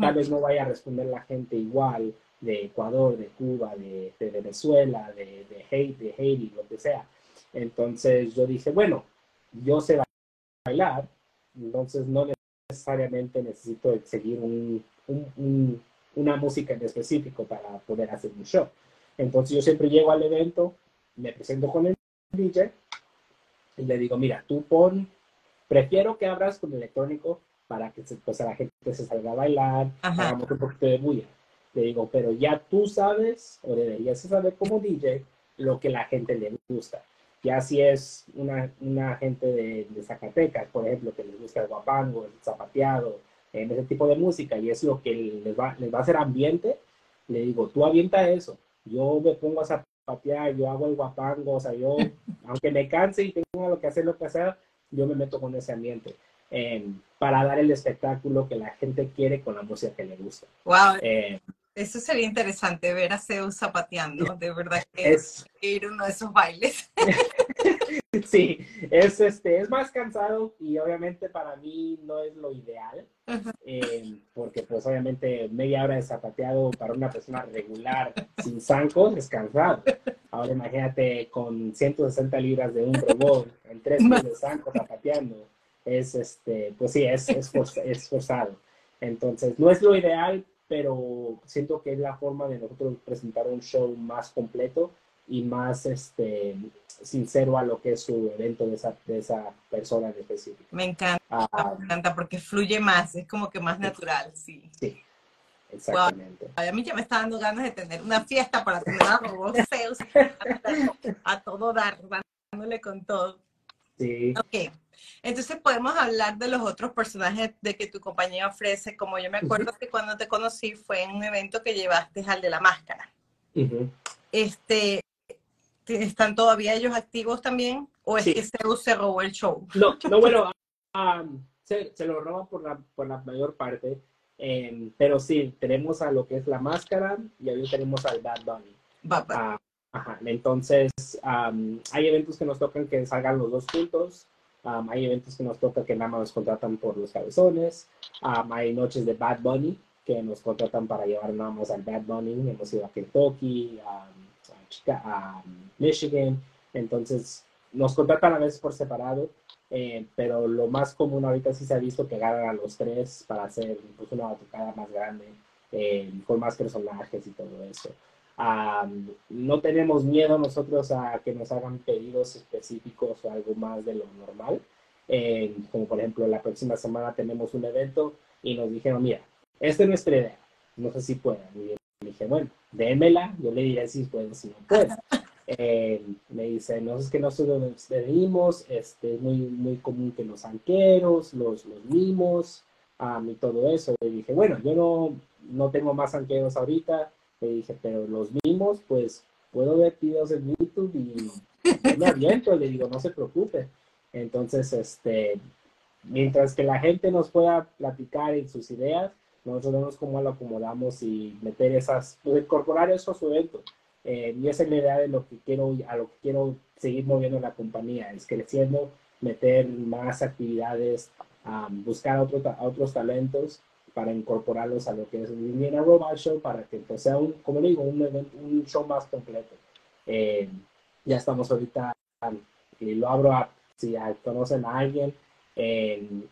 tal vez no vaya a responder la gente igual de Ecuador, de Cuba, de, de Venezuela, de, de, Haiti, de Haiti, lo que sea. Entonces yo dije, bueno, yo sé bailar, entonces no necesariamente necesito seguir un, un, una música en específico para poder hacer un show. Entonces yo siempre llego al evento, me presento con el DJ y le digo, mira, tú pon, prefiero que abras con electrónico para que pues, a la gente se salga a bailar, hagamos un poquito de bulla. Le digo, pero ya tú sabes, o deberías saber como DJ, lo que la gente le gusta. Ya si es una, una gente de, de Zacatecas, por ejemplo, que les gusta el guapango, el zapateado, en ese tipo de música, y es lo que les va, les va a hacer ambiente, le digo, tú avienta eso. Yo me pongo a zapatear, yo hago el guapango, o sea, yo, aunque me canse y tenga lo que hacer, lo que hacer, yo me meto con ese ambiente. Em, para dar el espectáculo que la gente quiere con la música que le gusta. Wow. Em, eso sería interesante ver a Zeus zapateando, de verdad que es ir uno de esos bailes. sí, es este, es más cansado y obviamente para mí no es lo ideal, em, porque pues obviamente media hora de zapateado para una persona regular sin zancos es cansado. Ahora imagínate con 160 libras de un robot, en tres de zancos zapateando es, este, pues sí, es, es, forzado. Entonces, no es lo ideal, pero siento que es la forma de nosotros presentar un show más completo y más este, sincero a lo que es su evento de esa, de esa persona en específico. Me encanta, ah, me encanta porque fluye más, es como que más natural, sí. Sí, exactamente. A mí ya me está dando ganas de tener una fiesta para tener a robots feos a todo dar, dándole con todo. Sí. Ok. Entonces podemos hablar de los otros personajes de que tu compañía ofrece. Como yo me acuerdo que cuando te conocí fue en un evento que llevaste al de la máscara. Este, ¿Están todavía ellos activos también? ¿O es que Zeus se robó el show? No, no bueno, se, lo roba por la, por la mayor parte. Em, pero sí, tenemos a lo que es la máscara y ahí tenemos al Bad Bunny. Ah, ajá, entonces hay eventos que nos tocan que salgan los dos juntos hay eventos que nos toca que nada más nos contratan por los cabezones. hay noches de Bad Bunny que nos contratan para llevar nada más al Bad Bunny. Hemos ido a Kentucky, a, a, Michigan. Entonces, nos contratan a veces por separado. Eh, pero lo más común ahorita sí se ha visto que ganan a los tres para hacer pues, una batucada más grande, eh, con más personajes y todo eso no tenemos miedo nosotros a que nos hagan pedidos específicos o algo más de lo normal. Eh, como por ejemplo, la próxima semana tenemos un evento y nos dijeron, mira, esta es nuestra idea, no sé si pueden. Yo dije, bueno, démela, yo le diré si pueden, si no pueden. Eh, me dice, no es que nosotros nos pedimos, este, es muy, muy común que los anqueros, los, los mimos y todo eso. Y dije, bueno, yo no, no tengo más anqueros ahorita, le dije, pero los mismos, pues puedo ver videos en YouTube y me aviento, le digo, no se preocupe. Entonces, este, mientras que la gente nos pueda platicar en sus ideas, nosotros vemos cómo lo acomodamos y meter esas, pues, incorporar eso a su evento. Eh, y esa es la idea de lo que quiero, a lo que quiero seguir moviendo la compañía, es creciendo, meter más actividades, buscar a otros talentos para incorporarlos a lo que es un Indiana Robot Show para que pues, sea un, como digo, un, un show más completo. Eh, ya estamos ahorita, y lo abro a, si conocen a alguien, en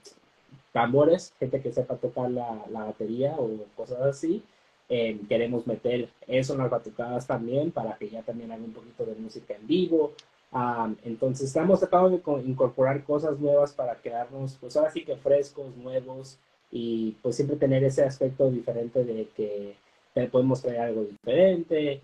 tambores, gente que sepa tocar la, la batería o cosas así. Eh, queremos meter eso en las batucadas también para que ya también haga un poquito de música en vivo. Um, entonces estamos tratando de incorporar cosas nuevas para quedarnos, pues ahora sí que frescos, nuevos, y pues siempre tener ese aspecto diferente de que podemos traer algo diferente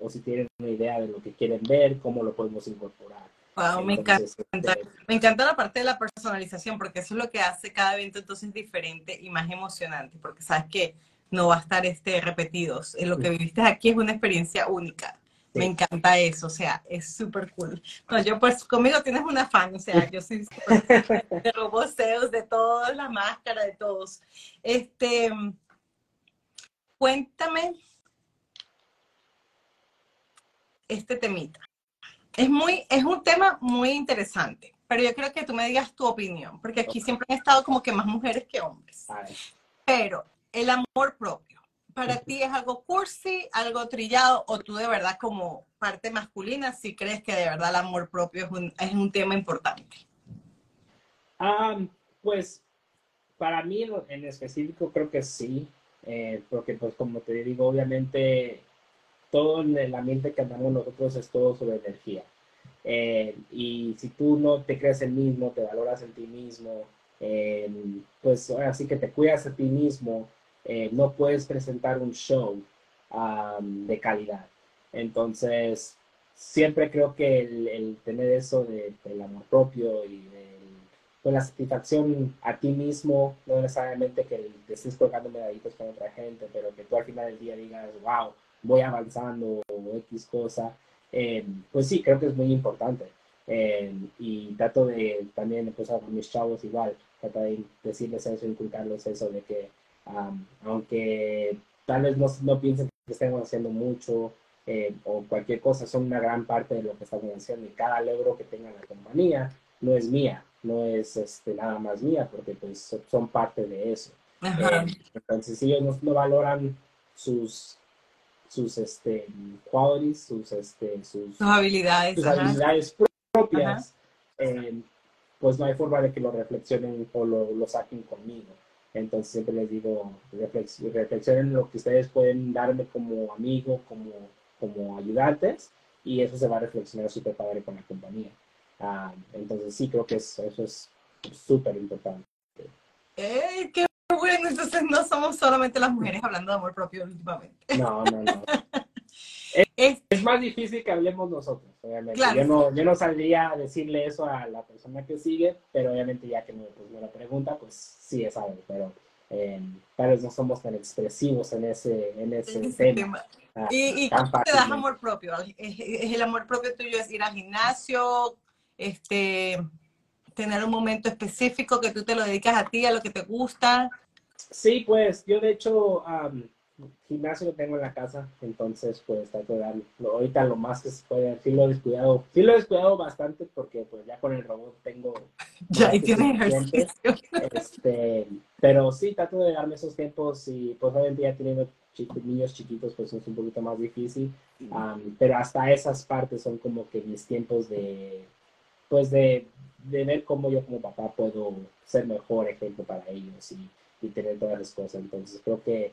o si tienen una idea de lo que quieren ver, cómo lo podemos incorporar. Wow, me encanta. Este, me encanta la parte de la personalización porque eso es lo que hace cada evento entonces diferente y más emocionante porque sabes que no va a estar este repetidos. Lo que viviste aquí es una experiencia única. Me encanta eso, o sea, es súper cool. No, yo pues conmigo tienes una fan, o sea, yo soy de roboseos, de todas las máscaras, de todos. Este, cuéntame este temita. Es, muy, es un tema muy interesante, pero yo creo que tú me digas tu opinión, porque aquí siempre han estado como que más mujeres que hombres. Pero el amor propio, ¿para ti es algo cursi, algo trillado, o tú de verdad como parte masculina si crees que de verdad el amor propio es un, es un tema importante? Ah, pues para mí en específico creo que sí, eh, porque pues como te digo, obviamente todo en el ambiente que andamos nosotros es todo sobre energía. Eh, y si tú no te crees el mismo, te valoras en ti mismo, eh, pues así que te cuidas a ti mismo, no puedes presentar un show de calidad. Entonces, siempre creo que el, tener eso de, del amor propio y de con la satisfacción a ti mismo, no necesariamente que te estés colgando medallitos con otra gente, pero que tú al final del día digas, wow, voy avanzando o X cosa, eh, pues sí, creo que es muy importante. Eh, y trato de también, pues a mis chavos igual, trato de decirles eso, inculcarles eso de que, aunque tal vez no, no, piensen que estemos haciendo mucho eh, o cualquier cosa, son una gran parte de lo que estamos haciendo y cada logro que tenga la compañía no es mía, no es este, nada más mía, porque pues son parte de eso. Eh, entonces, si ellos no, valoran sus sus este sus este sus, habilidades sus habilidades propias eh, pues no hay forma de que lo reflexionen o lo, lo saquen conmigo entonces siempre les digo reflexionen lo que ustedes pueden darme como amigo como como ayudantes y eso se va a reflexionar súper padre con la compañía Ah, entonces sí, creo que eso, es súper importante. ¡Qué bueno! Entonces no somos solamente las mujeres hablando de amor propio últimamente. No, no, no. es, más difícil que hablemos nosotros, obviamente. Yo, no, yo no saldría a decirle eso a la persona que sigue, pero obviamente ya que me, pues, me lo pregunta, pues sí es algo, pero eh, tal vez no somos tan expresivos en ese, en ese, tema. Ah, ¿Y, y cómo te das amor propio? ¿Es, ¿Es, el amor propio tuyo es ir al gimnasio? este, tener un momento específico que tú te lo dedicas a ti, a lo que te gusta. Sí, pues yo de hecho gimnasio lo tengo en la casa, entonces pues trato de ahorita lo más que se puede, sí lo he descuidado, sí lo he descuidado bastante porque pues ya con el robot tengo ya y tienes ejercicio. Este, pero sí trato de darme esos tiempos y pues hoy en día teniendo niños chiquitos pues es un poquito más difícil, pero hasta esas partes son como que mis tiempos de pues de, de, ver cómo yo como papá puedo ser mejor ejemplo para ellos y, y tener todas las cosas. Entonces creo que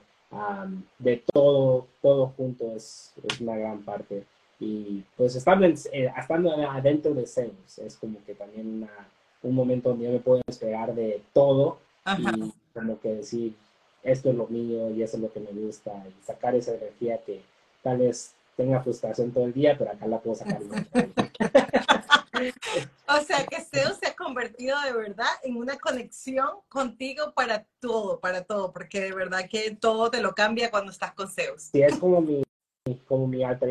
de todo, todo junto es, es, una gran parte. Y pues estando, en, eh, estando adentro de sales es como que también una, un momento donde yo me puedo despegar de todo y como que decir, esto es lo mío y eso es lo que me gusta y sacar esa energía que tal vez tenga frustración todo el día, pero acá la puedo sacar. o sea que Zeus se ha convertido de verdad en una conexión contigo para todo, para todo, porque de verdad que todo te lo cambia cuando estás con Zeus. Sí, es como mi, como mi alter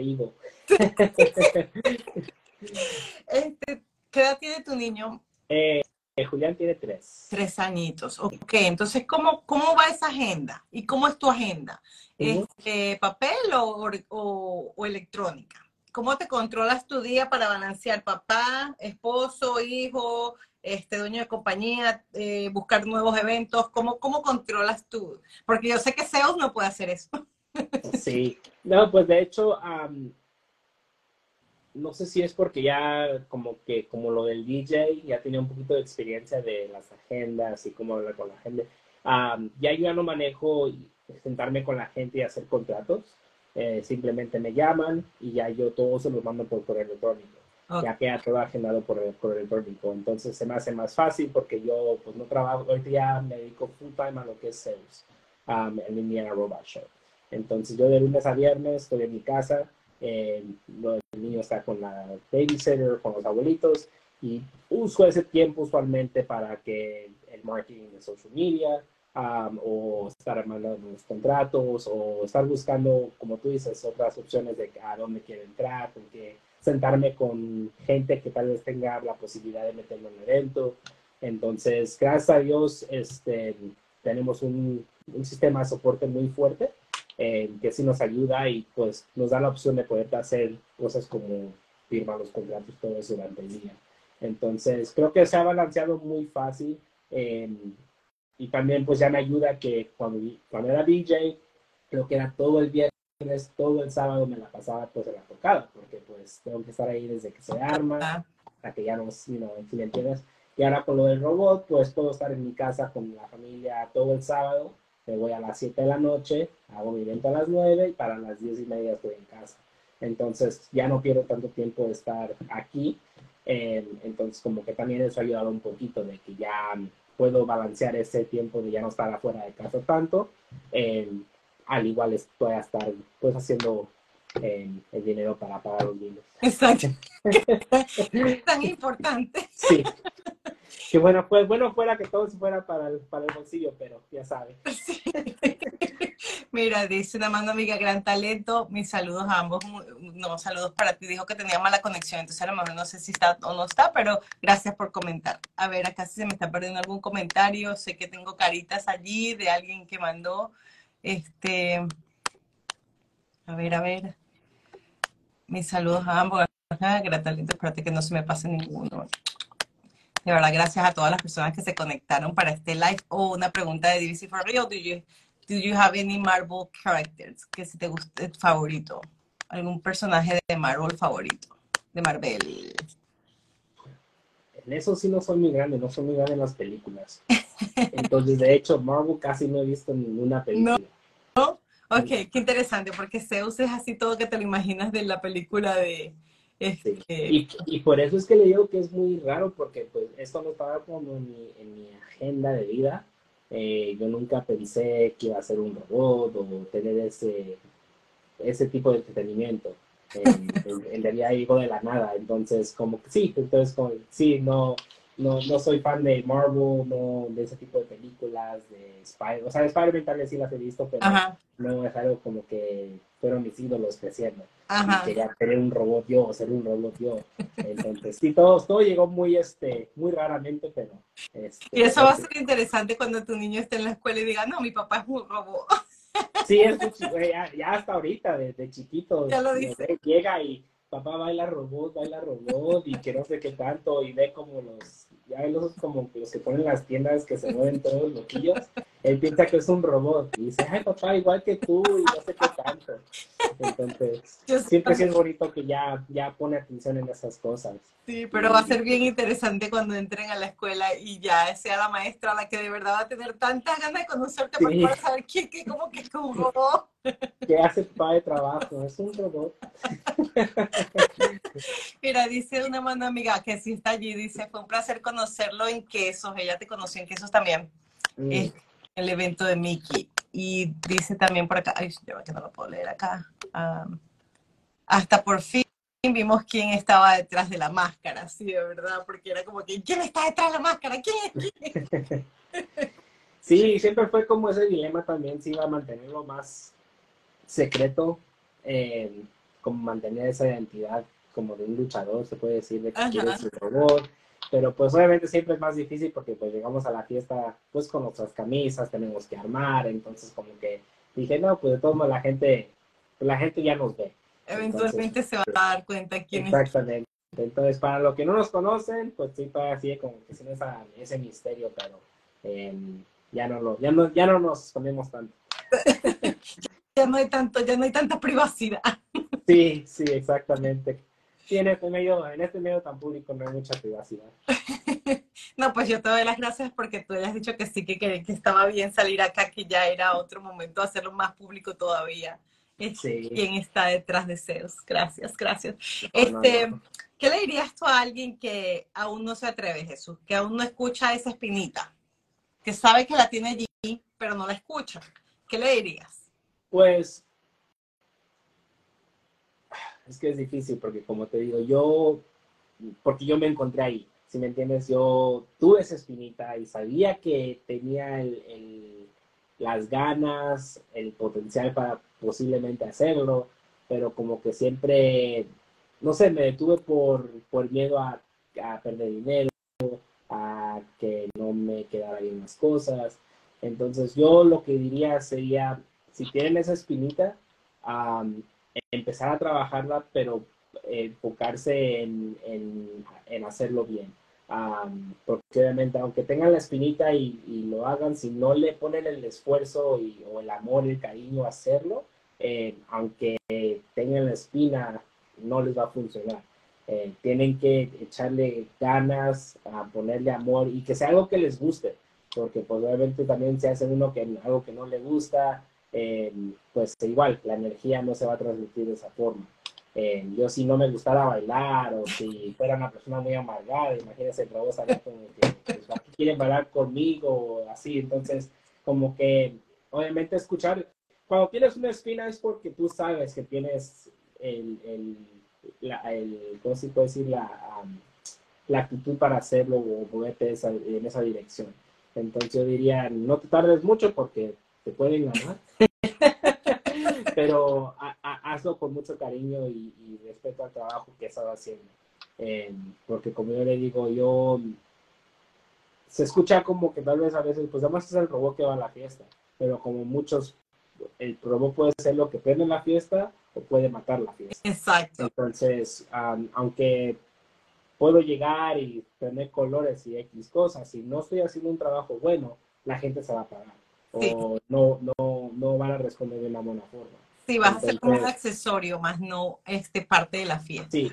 este, ¿Qué edad tiene tu niño? Eh, Julián tiene tres. Tres añitos. Ok, entonces, ¿cómo, cómo va esa agenda? ¿Y cómo es tu agenda? ¿Es papel o, o, o electrónica? ¿Cómo te controlas tu día para balancear papá, esposo, hijo, este dueño de compañía, eh, buscar nuevos eventos? ¿Cómo, ¿Cómo controlas tú? Porque yo sé que SEO no puede hacer eso. Sí, no, pues de hecho, no sé si es porque ya como que, como lo del DJ, ya tenía un poquito de experiencia de las agendas y cómo hablar con la gente. ya yo ya no manejo sentarme con la gente y hacer contratos. Eh, simplemente me llaman y ya yo todo se lo mando por correo electrónico. Ya queda todo agendado por el correo electrónico. Entonces se me hace más fácil porque yo pues no trabajo, hoy día me dedico full time a lo que es sales um, en Indiana Robot Show. Entonces yo de lunes a viernes estoy en mi casa, eh, el niño está con la babysitter, con los abuelitos y uso ese tiempo usualmente para que el marketing de social media, o estar armando los contratos o estar buscando, como tú dices, otras opciones de a dónde quiero entrar, con que sentarme con gente que tal vez tenga la posibilidad de meterlo en el evento. Entonces, gracias a Dios, este, tenemos un, un sistema de soporte muy fuerte eh, que sí nos ayuda y pues nos da la opción de poder hacer cosas como firma los contratos todo eso durante el día. Entonces, creo que se ha balanceado muy fácil y también pues ya me ayuda que cuando, cuando era DJ, creo que era todo el viernes, todo el sábado me la pasaba pues en la tocada, porque pues tengo que estar ahí desde que se arma hasta que ya no, si me entiendes. Y ahora con lo del robot, pues puedo estar en mi casa con la familia todo el sábado, me voy a las 7 de la noche, hago mi evento a las 9 y para las 10 y media estoy en casa. Entonces ya no pierdo tanto tiempo de estar aquí. Eh, entonces como que también eso ha ayudado un poquito de que ya puedo balancear ese tiempo de ya no estar afuera de casa tanto. Eh, al igual estoy a estar pues haciendo eh, el dinero para pagar los niños. Exacto. Tan importante. Sí. Que bueno, pues bueno fuera que todo se fuera para el, para el bolsillo, pero ya sabe. Mira, dice una mano amiga, gran talento. Mis saludos a ambos. No, saludos para ti. Dijo que tenía mala conexión, entonces a lo mejor no sé si está o no está, pero gracias por comentar. A ver, acá si se me está perdiendo algún comentario. Sé que tengo caritas allí de alguien que mandó. Este. A ver, a ver. Mis saludos a ambos. Gran talento. Espérate que no se me pase ninguno. De verdad, gracias a todas las personas que se conectaron para este live. O una pregunta de DVC for Real. Do you, do you have any Marvel characters que si te guste favorito? ¿Algún personaje de Marvel favorito? De Marvel. En eso sí no soy muy grande, no soy muy grande en las películas. Entonces, de hecho, Marvel casi no he visto ninguna película. ¿No? Ok, qué interesante, porque Zeus es así todo que te lo imaginas de la película de, este, y, por eso es que le digo que es muy raro, porque pues esto no estaba como en mi, en mi agenda de vida. Eh, yo nunca pensé que iba a ser un robot o tener ese, ese tipo de entretenimiento. En, en, realidad de la nada, entonces como que sí, entonces como, sí, no, no, no soy fan de Marvel, no de ese tipo de películas, de Spider, o sea, de Spider-Man tal vez sí las he visto, pero no es algo como que fueron mis ídolos creciendo. Y quería tener un robot yo, ser un robot yo. Entonces, sí, todo, todo llegó muy, este, muy raramente, pero... Este, y eso va a ser interesante cuando tu niño esté en la escuela y diga, no, mi papá es un robot. Sí, es ya, ya, hasta ahorita, desde chiquito, ya lo dice. llega y papá baila robot, baila robot y que no sé qué tanto y ve como los ya los como los que ponen las tiendas que se mueven todos los loquillos, él piensa que es un robot y dice, ay papá, igual que tú y no sé qué tanto. Entonces, siempre es bonito que ya, ya pone atención en esas cosas. Sí, pero va a ser bien interesante cuando entren a la escuela y ya sea la maestra la que de verdad va a tener tantas ganas de conocerte para saber qué, qué, cómo que es un robot. ¿Qué hace papá de trabajo? Es un robot. Mira, dice una mano amiga que sí está allí, dice, fue un placer conocerlo en quesos, ella te conoció en quesos también, mm. en el evento de Mickey. Y dice también por acá, ay, yo que no lo puedo leer acá, hasta por fin vimos quién estaba detrás de la máscara, sí, de verdad, porque era como que, ¿quién está detrás de la máscara? ¿Quién? sí, siempre fue como ese dilema también, si iba a mantenerlo más secreto, eh, como mantener esa identidad como de un luchador, se puede decir, de que quiere su robot, pero pues obviamente siempre es más difícil porque pues llegamos a la fiesta pues con nuestras camisas, tenemos que armar, entonces como que dije, no, pues de todos modos la gente, la gente ya nos ve, Eventualmente se va a dar cuenta quién es. Exactamente. Entonces, para los que no nos conocen, pues sí, todavía sigue como que sin esa, ese misterio, pero em, ya, no lo, ya, no, ya no nos escondemos tanto. ya no hay tanto, ya no hay tanta privacidad. sí, sí, exactamente. Sí, en este medio, en este medio tan público no hay mucha privacidad. No, pues yo te doy las gracias porque tú hayas dicho que sí, que, que, que estaba bien salir acá, que ya era otro momento hacerlo más público todavía quién está detrás de Zeus. Gracias, gracias. este, ¿Qué le dirías tú a alguien que aún no se atreve, Jesús? Que aún no escucha esa espinita, que sabe que la tiene allí, pero no la escucha. ¿Qué le dirías? Pues es que es difícil porque como te digo, yo, porque yo me encontré ahí, si me entiendes, yo tuve esa espinita y sabía que tenía el, las ganas, el potencial para posiblemente hacerlo, pero como que siempre, no sé, me detuve por, por miedo a, a perder dinero, a que no me quedara bien las cosas. Entonces yo lo que diría sería, si tienen esa espinita, empezar a trabajarla, pero enfocarse en, en, en hacerlo bien. porque obviamente, aunque tengan la espinita y, y, lo hagan, si no le ponen el esfuerzo y, o el amor, el cariño a hacerlo, eh, aunque tengan la espina, no les va a funcionar. Eh, tienen que echarle ganas, a ponerle amor y que sea algo que les guste, porque pues obviamente también se hace uno que algo que no le gusta, eh, pues igual la energía no se va a transmitir de esa forma. Eh, yo si no me gustara bailar o si fuera una persona muy amargada, imagínense el robot como que pues, quieren bailar conmigo o así, entonces como que obviamente escuchar, cuando tienes una espina es porque tú sabes que tienes el, el, la, el ¿cómo se puede decir? La, la actitud para hacerlo o moverte en esa dirección. Entonces yo diría, no te tardes mucho porque te pueden ganar. pero hazlo con mucho cariño y, respeto al trabajo que estás haciendo. Eh, porque como yo le digo, yo se escucha como que tal vez a veces, pues además es el robot que va a la fiesta, pero como muchos, el robot puede ser lo que prende la fiesta o puede matar la fiesta. Exacto. Entonces, aunque puedo llegar y tener colores y X cosas, si no estoy haciendo un trabajo bueno, la gente se va a pagar o no, no, no van a responder de una buena forma. Sí, vas a ser como un accesorio, más no este, parte de la fiesta. Sí,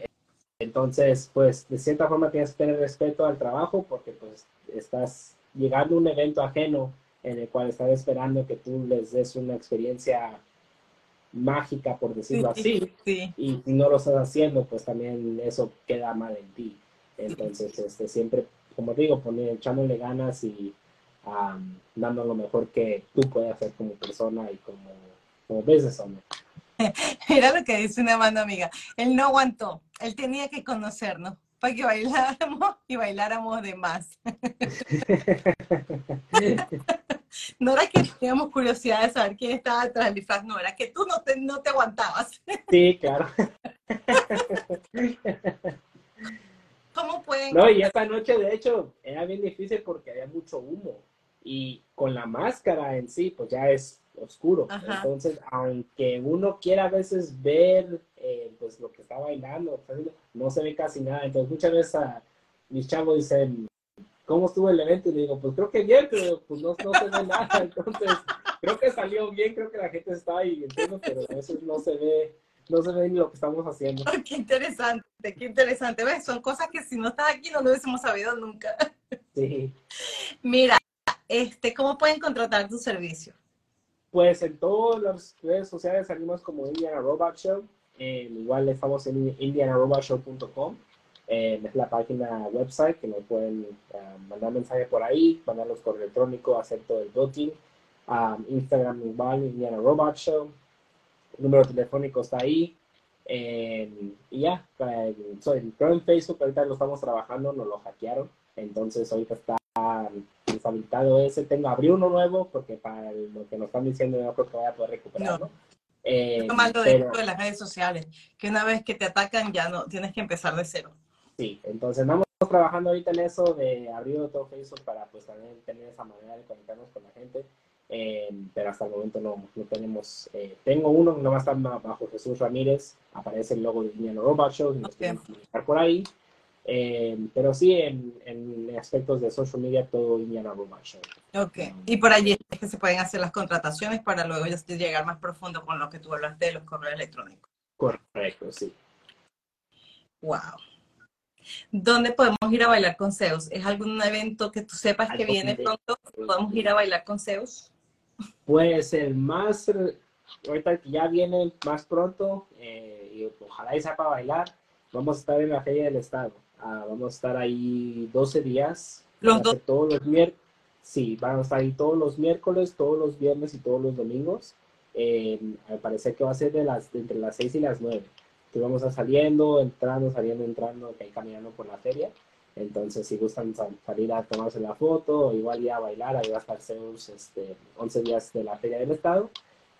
entonces, pues, de cierta forma tienes que tener respeto al trabajo porque, pues, estás llegando a un evento ajeno en el cual están esperando que tú les des una experiencia mágica, por decirlo así, sí. y si no lo estás haciendo, pues también eso queda mal en ti. Entonces, este, siempre, como digo, poner, echándole ganas y dando lo mejor que tú puedes hacer como persona y como, como business owner. Mira lo que dice una mano amiga. Él no aguantó. Él tenía que conocernos para que bailáramos y bailáramos de más. no era que teníamos curiosidad de saber quién estaba detrás del disfraz, no, era que tú no te, no te aguantabas. sí, claro. ¿Cómo pueden? No, y esa noche, de hecho, era bien difícil porque había mucho humo y con la máscara en sí, pues ya es oscuro. Entonces, aunque uno quiera a veces ver eh, pues lo que está bailando, no se ve casi nada. Entonces, muchas veces a mis chavos dicen, ¿cómo estuvo el evento? Y le digo, pues creo que bien, pero pues no, no se ve nada. Entonces, creo que salió bien, creo que la gente está ahí, entiendo, pero a veces no se ve no se ve ni lo que estamos haciendo. Qué interesante, qué interesante. ¿Ves? Son cosas que si no estás aquí no lo hubiésemos sabido nunca. Sí. Mira, este, ¿cómo pueden contratar tu servicio? Pues en todas las redes sociales salimos como Indiana Robot Show. Eh, igual estamos en indianarobotshow.com. Eh, es la página website que nos pueden uh, mandar mensaje por ahí, mandarlos correo electrónico, hacer todo el booking. Um, Instagram igual, Indiana Robot Show. Número telefónico está ahí. Eh, y ya, creo en Facebook ahorita lo estamos trabajando, nos lo hackearon. Entonces ahorita está deshabilitado ese, tengo, abrí uno nuevo porque para lo que nos están diciendo no creo que vaya a poder recuperarlo. No. Eh, de, de las redes sociales, que una vez que te atacan ya no, tienes que empezar de cero. Sí, entonces vamos trabajando ahorita en eso de abrir otro Facebook para pues también tener esa manera de conectarnos con la gente, eh, pero hasta el momento no, no tenemos, eh, tengo uno, nomás está bajo Jesús Ramírez, aparece el logo de Indiano Robot Show, y nos okay. por ahí, eh, pero sí, en, en, aspectos de social media, todo Indiana Robot Show. Ok, y por allí es que se pueden hacer las contrataciones para luego llegar más profundo con lo que tú hablaste de los correos electrónicos. Correcto, sí. Wow. ¿Dónde podemos ir a bailar con Zeus? ¿Es algún evento que tú sepas que viene pronto? ¿Podemos ir a bailar con Zeus? Pues el más, ahorita que ya viene más pronto, eh, y ojalá y sea para bailar, vamos a estar en la Feria del Estado. Uh, vamos a estar ahí 12 días. ¿Los dos? Todos los miércoles. Sí, vamos a estar ahí todos los miércoles, todos los viernes y todos los domingos. Eh, me parece que va a ser de las, de entre las 6 y las 9. Que vamos a saliendo, entrando, saliendo, entrando, que hay caminando por la feria. Entonces, si gustan salir a tomarse la foto, igual ya a bailar, ahí va a estar Zeus este, 11 días de la Feria del Estado.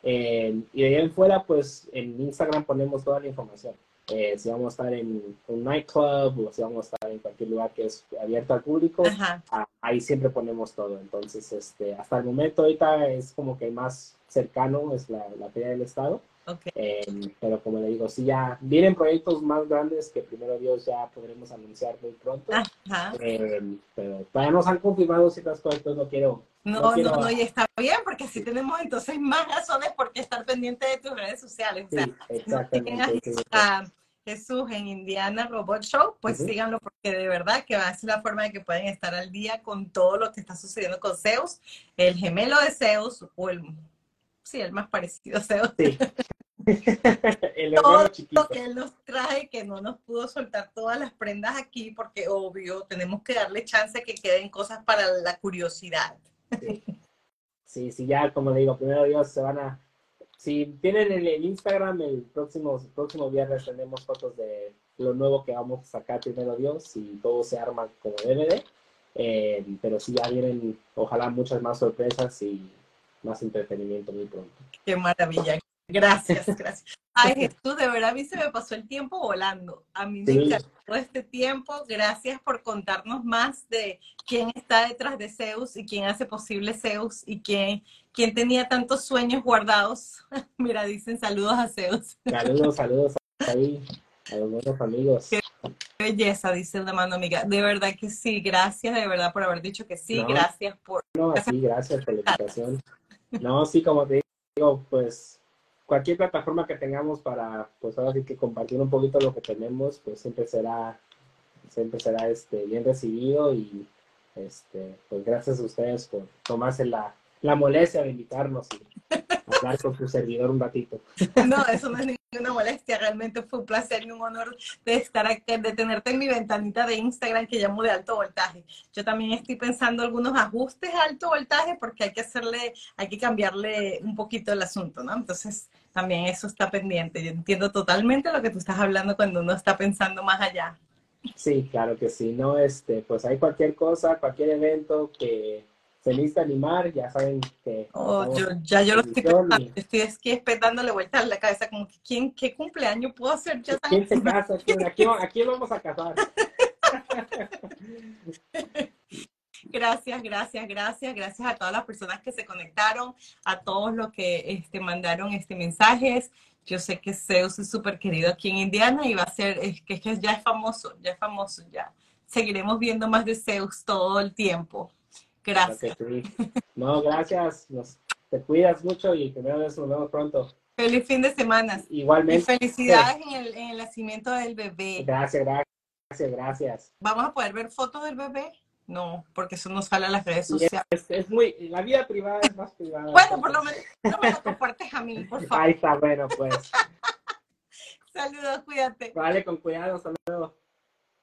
Eh, y de ahí en fuera, pues en Instagram ponemos toda la información. Eh, si vamos a estar en un nightclub o si vamos a estar en cualquier lugar que es abierto al público, a, ahí siempre ponemos todo. Entonces, este, hasta el momento ahorita es como que más cercano es la, la Feria del Estado. Okay. Eh, pero como le digo, sí ya vienen proyectos más grandes que primero Dios ya podremos anunciar muy pronto. Ajá. Eh, pero todavía nos han confirmado ciertas cosas, entonces no quiero... No, no no, quiero- no, y está bien, porque así tenemos entonces más razones por qué estar pendiente de tus redes sociales. O sea, exactamente. sí. a Jesús en Indiana Robot Show, pues Ujú. síganlo porque de verdad que va a ser la forma de que pueden estar al día con todo lo que está sucediendo con Zeus, el gemelo de Zeus o el, sí, el más parecido a Zeus. Sí. El Todo chiquito. Lo que él nos trae, que no nos pudo soltar todas las prendas aquí, porque obvio, tenemos que darle chance que queden cosas para la curiosidad. Sí, sí, ya como le digo, primero Dios se van a... Si tienen el, el Instagram, el próximo, próximo viernes tenemos fotos de lo nuevo que vamos a sacar primero Dios y todo se arma como DVD. Eh, pero sí ya vienen, ojalá muchas más sorpresas y más entretenimiento muy pronto. Qué maravilla. Gracias, gracias. Ay, Jesús, de verdad a mí se me pasó el tiempo volando. A mí me Sí. encantó este tiempo. Gracias por contarnos más de quién está detrás de Zeus y quién hace posible Zeus y quién, quién tenía tantos sueños guardados. Mira, dicen saludos a Zeus. Saludos, saludos ahí a los buenos amigos. Qué belleza, dice una mano amiga. De verdad que sí, gracias de verdad por haber dicho que sí, No. gracias por... No, así, gracias por la invitación. No, sí, como te digo, pues cualquier plataforma que tengamos para, pues ahora sí que compartir un poquito lo que tenemos, pues siempre será, siempre será este, bien recibido y este, pues gracias a ustedes por tomarse la, la molestia de invitarnos y hablar con tu servidor un ratito. No, eso no es ninguna molestia, realmente fue un placer y un honor de estar aquí, de tenerte en mi ventanita de Instagram que llamo de alto voltaje. Yo también estoy pensando algunos ajustes a alto voltaje porque hay que hacerle, hay que cambiarle un poquito el asunto, ¿no? Entonces, también eso está pendiente. Yo entiendo totalmente lo que tú estás hablando cuando uno está pensando más allá. Sí, claro que sí, no, este, pues hay cualquier cosa, cualquier evento que se necesita animar, ya saben que Oh, yo, ya yo lo estoy pensando, y- estoy es que esperándole vuelta a la cabeza, como que ¿quién, qué cumpleaños puedo hacer tan ¿Quién se casa? ¿Quién- ¿A quién, a quién vamos a casar? Gracias, gracias, gracias, gracias a todas las personas que se conectaron, a todos los que este, mandaron este mensajes. Yo sé que Zeus es súper querido aquí en Indiana y va a ser, es que, es que ya es famoso, ya es famoso, ya. Seguiremos viendo más de Zeus todo el tiempo. Gracias. sí. No, gracias. Nos, te cuidas mucho y primero nos vemos pronto. Feliz fin de semana. Y Igualmente. felicidades en el, en el nacimiento del bebé. Gracias, gracias, gracias. ¿Vamos a poder ver fotos del bebé? No, porque eso no sale a las redes Y sociales. Es, es muy, la vida privada es más privada. Bueno, por lo menos no me lo compartes a mí, por favor. Ahí está, bueno, pues. Saludos, cuídate. Vale, con cuidado, luego.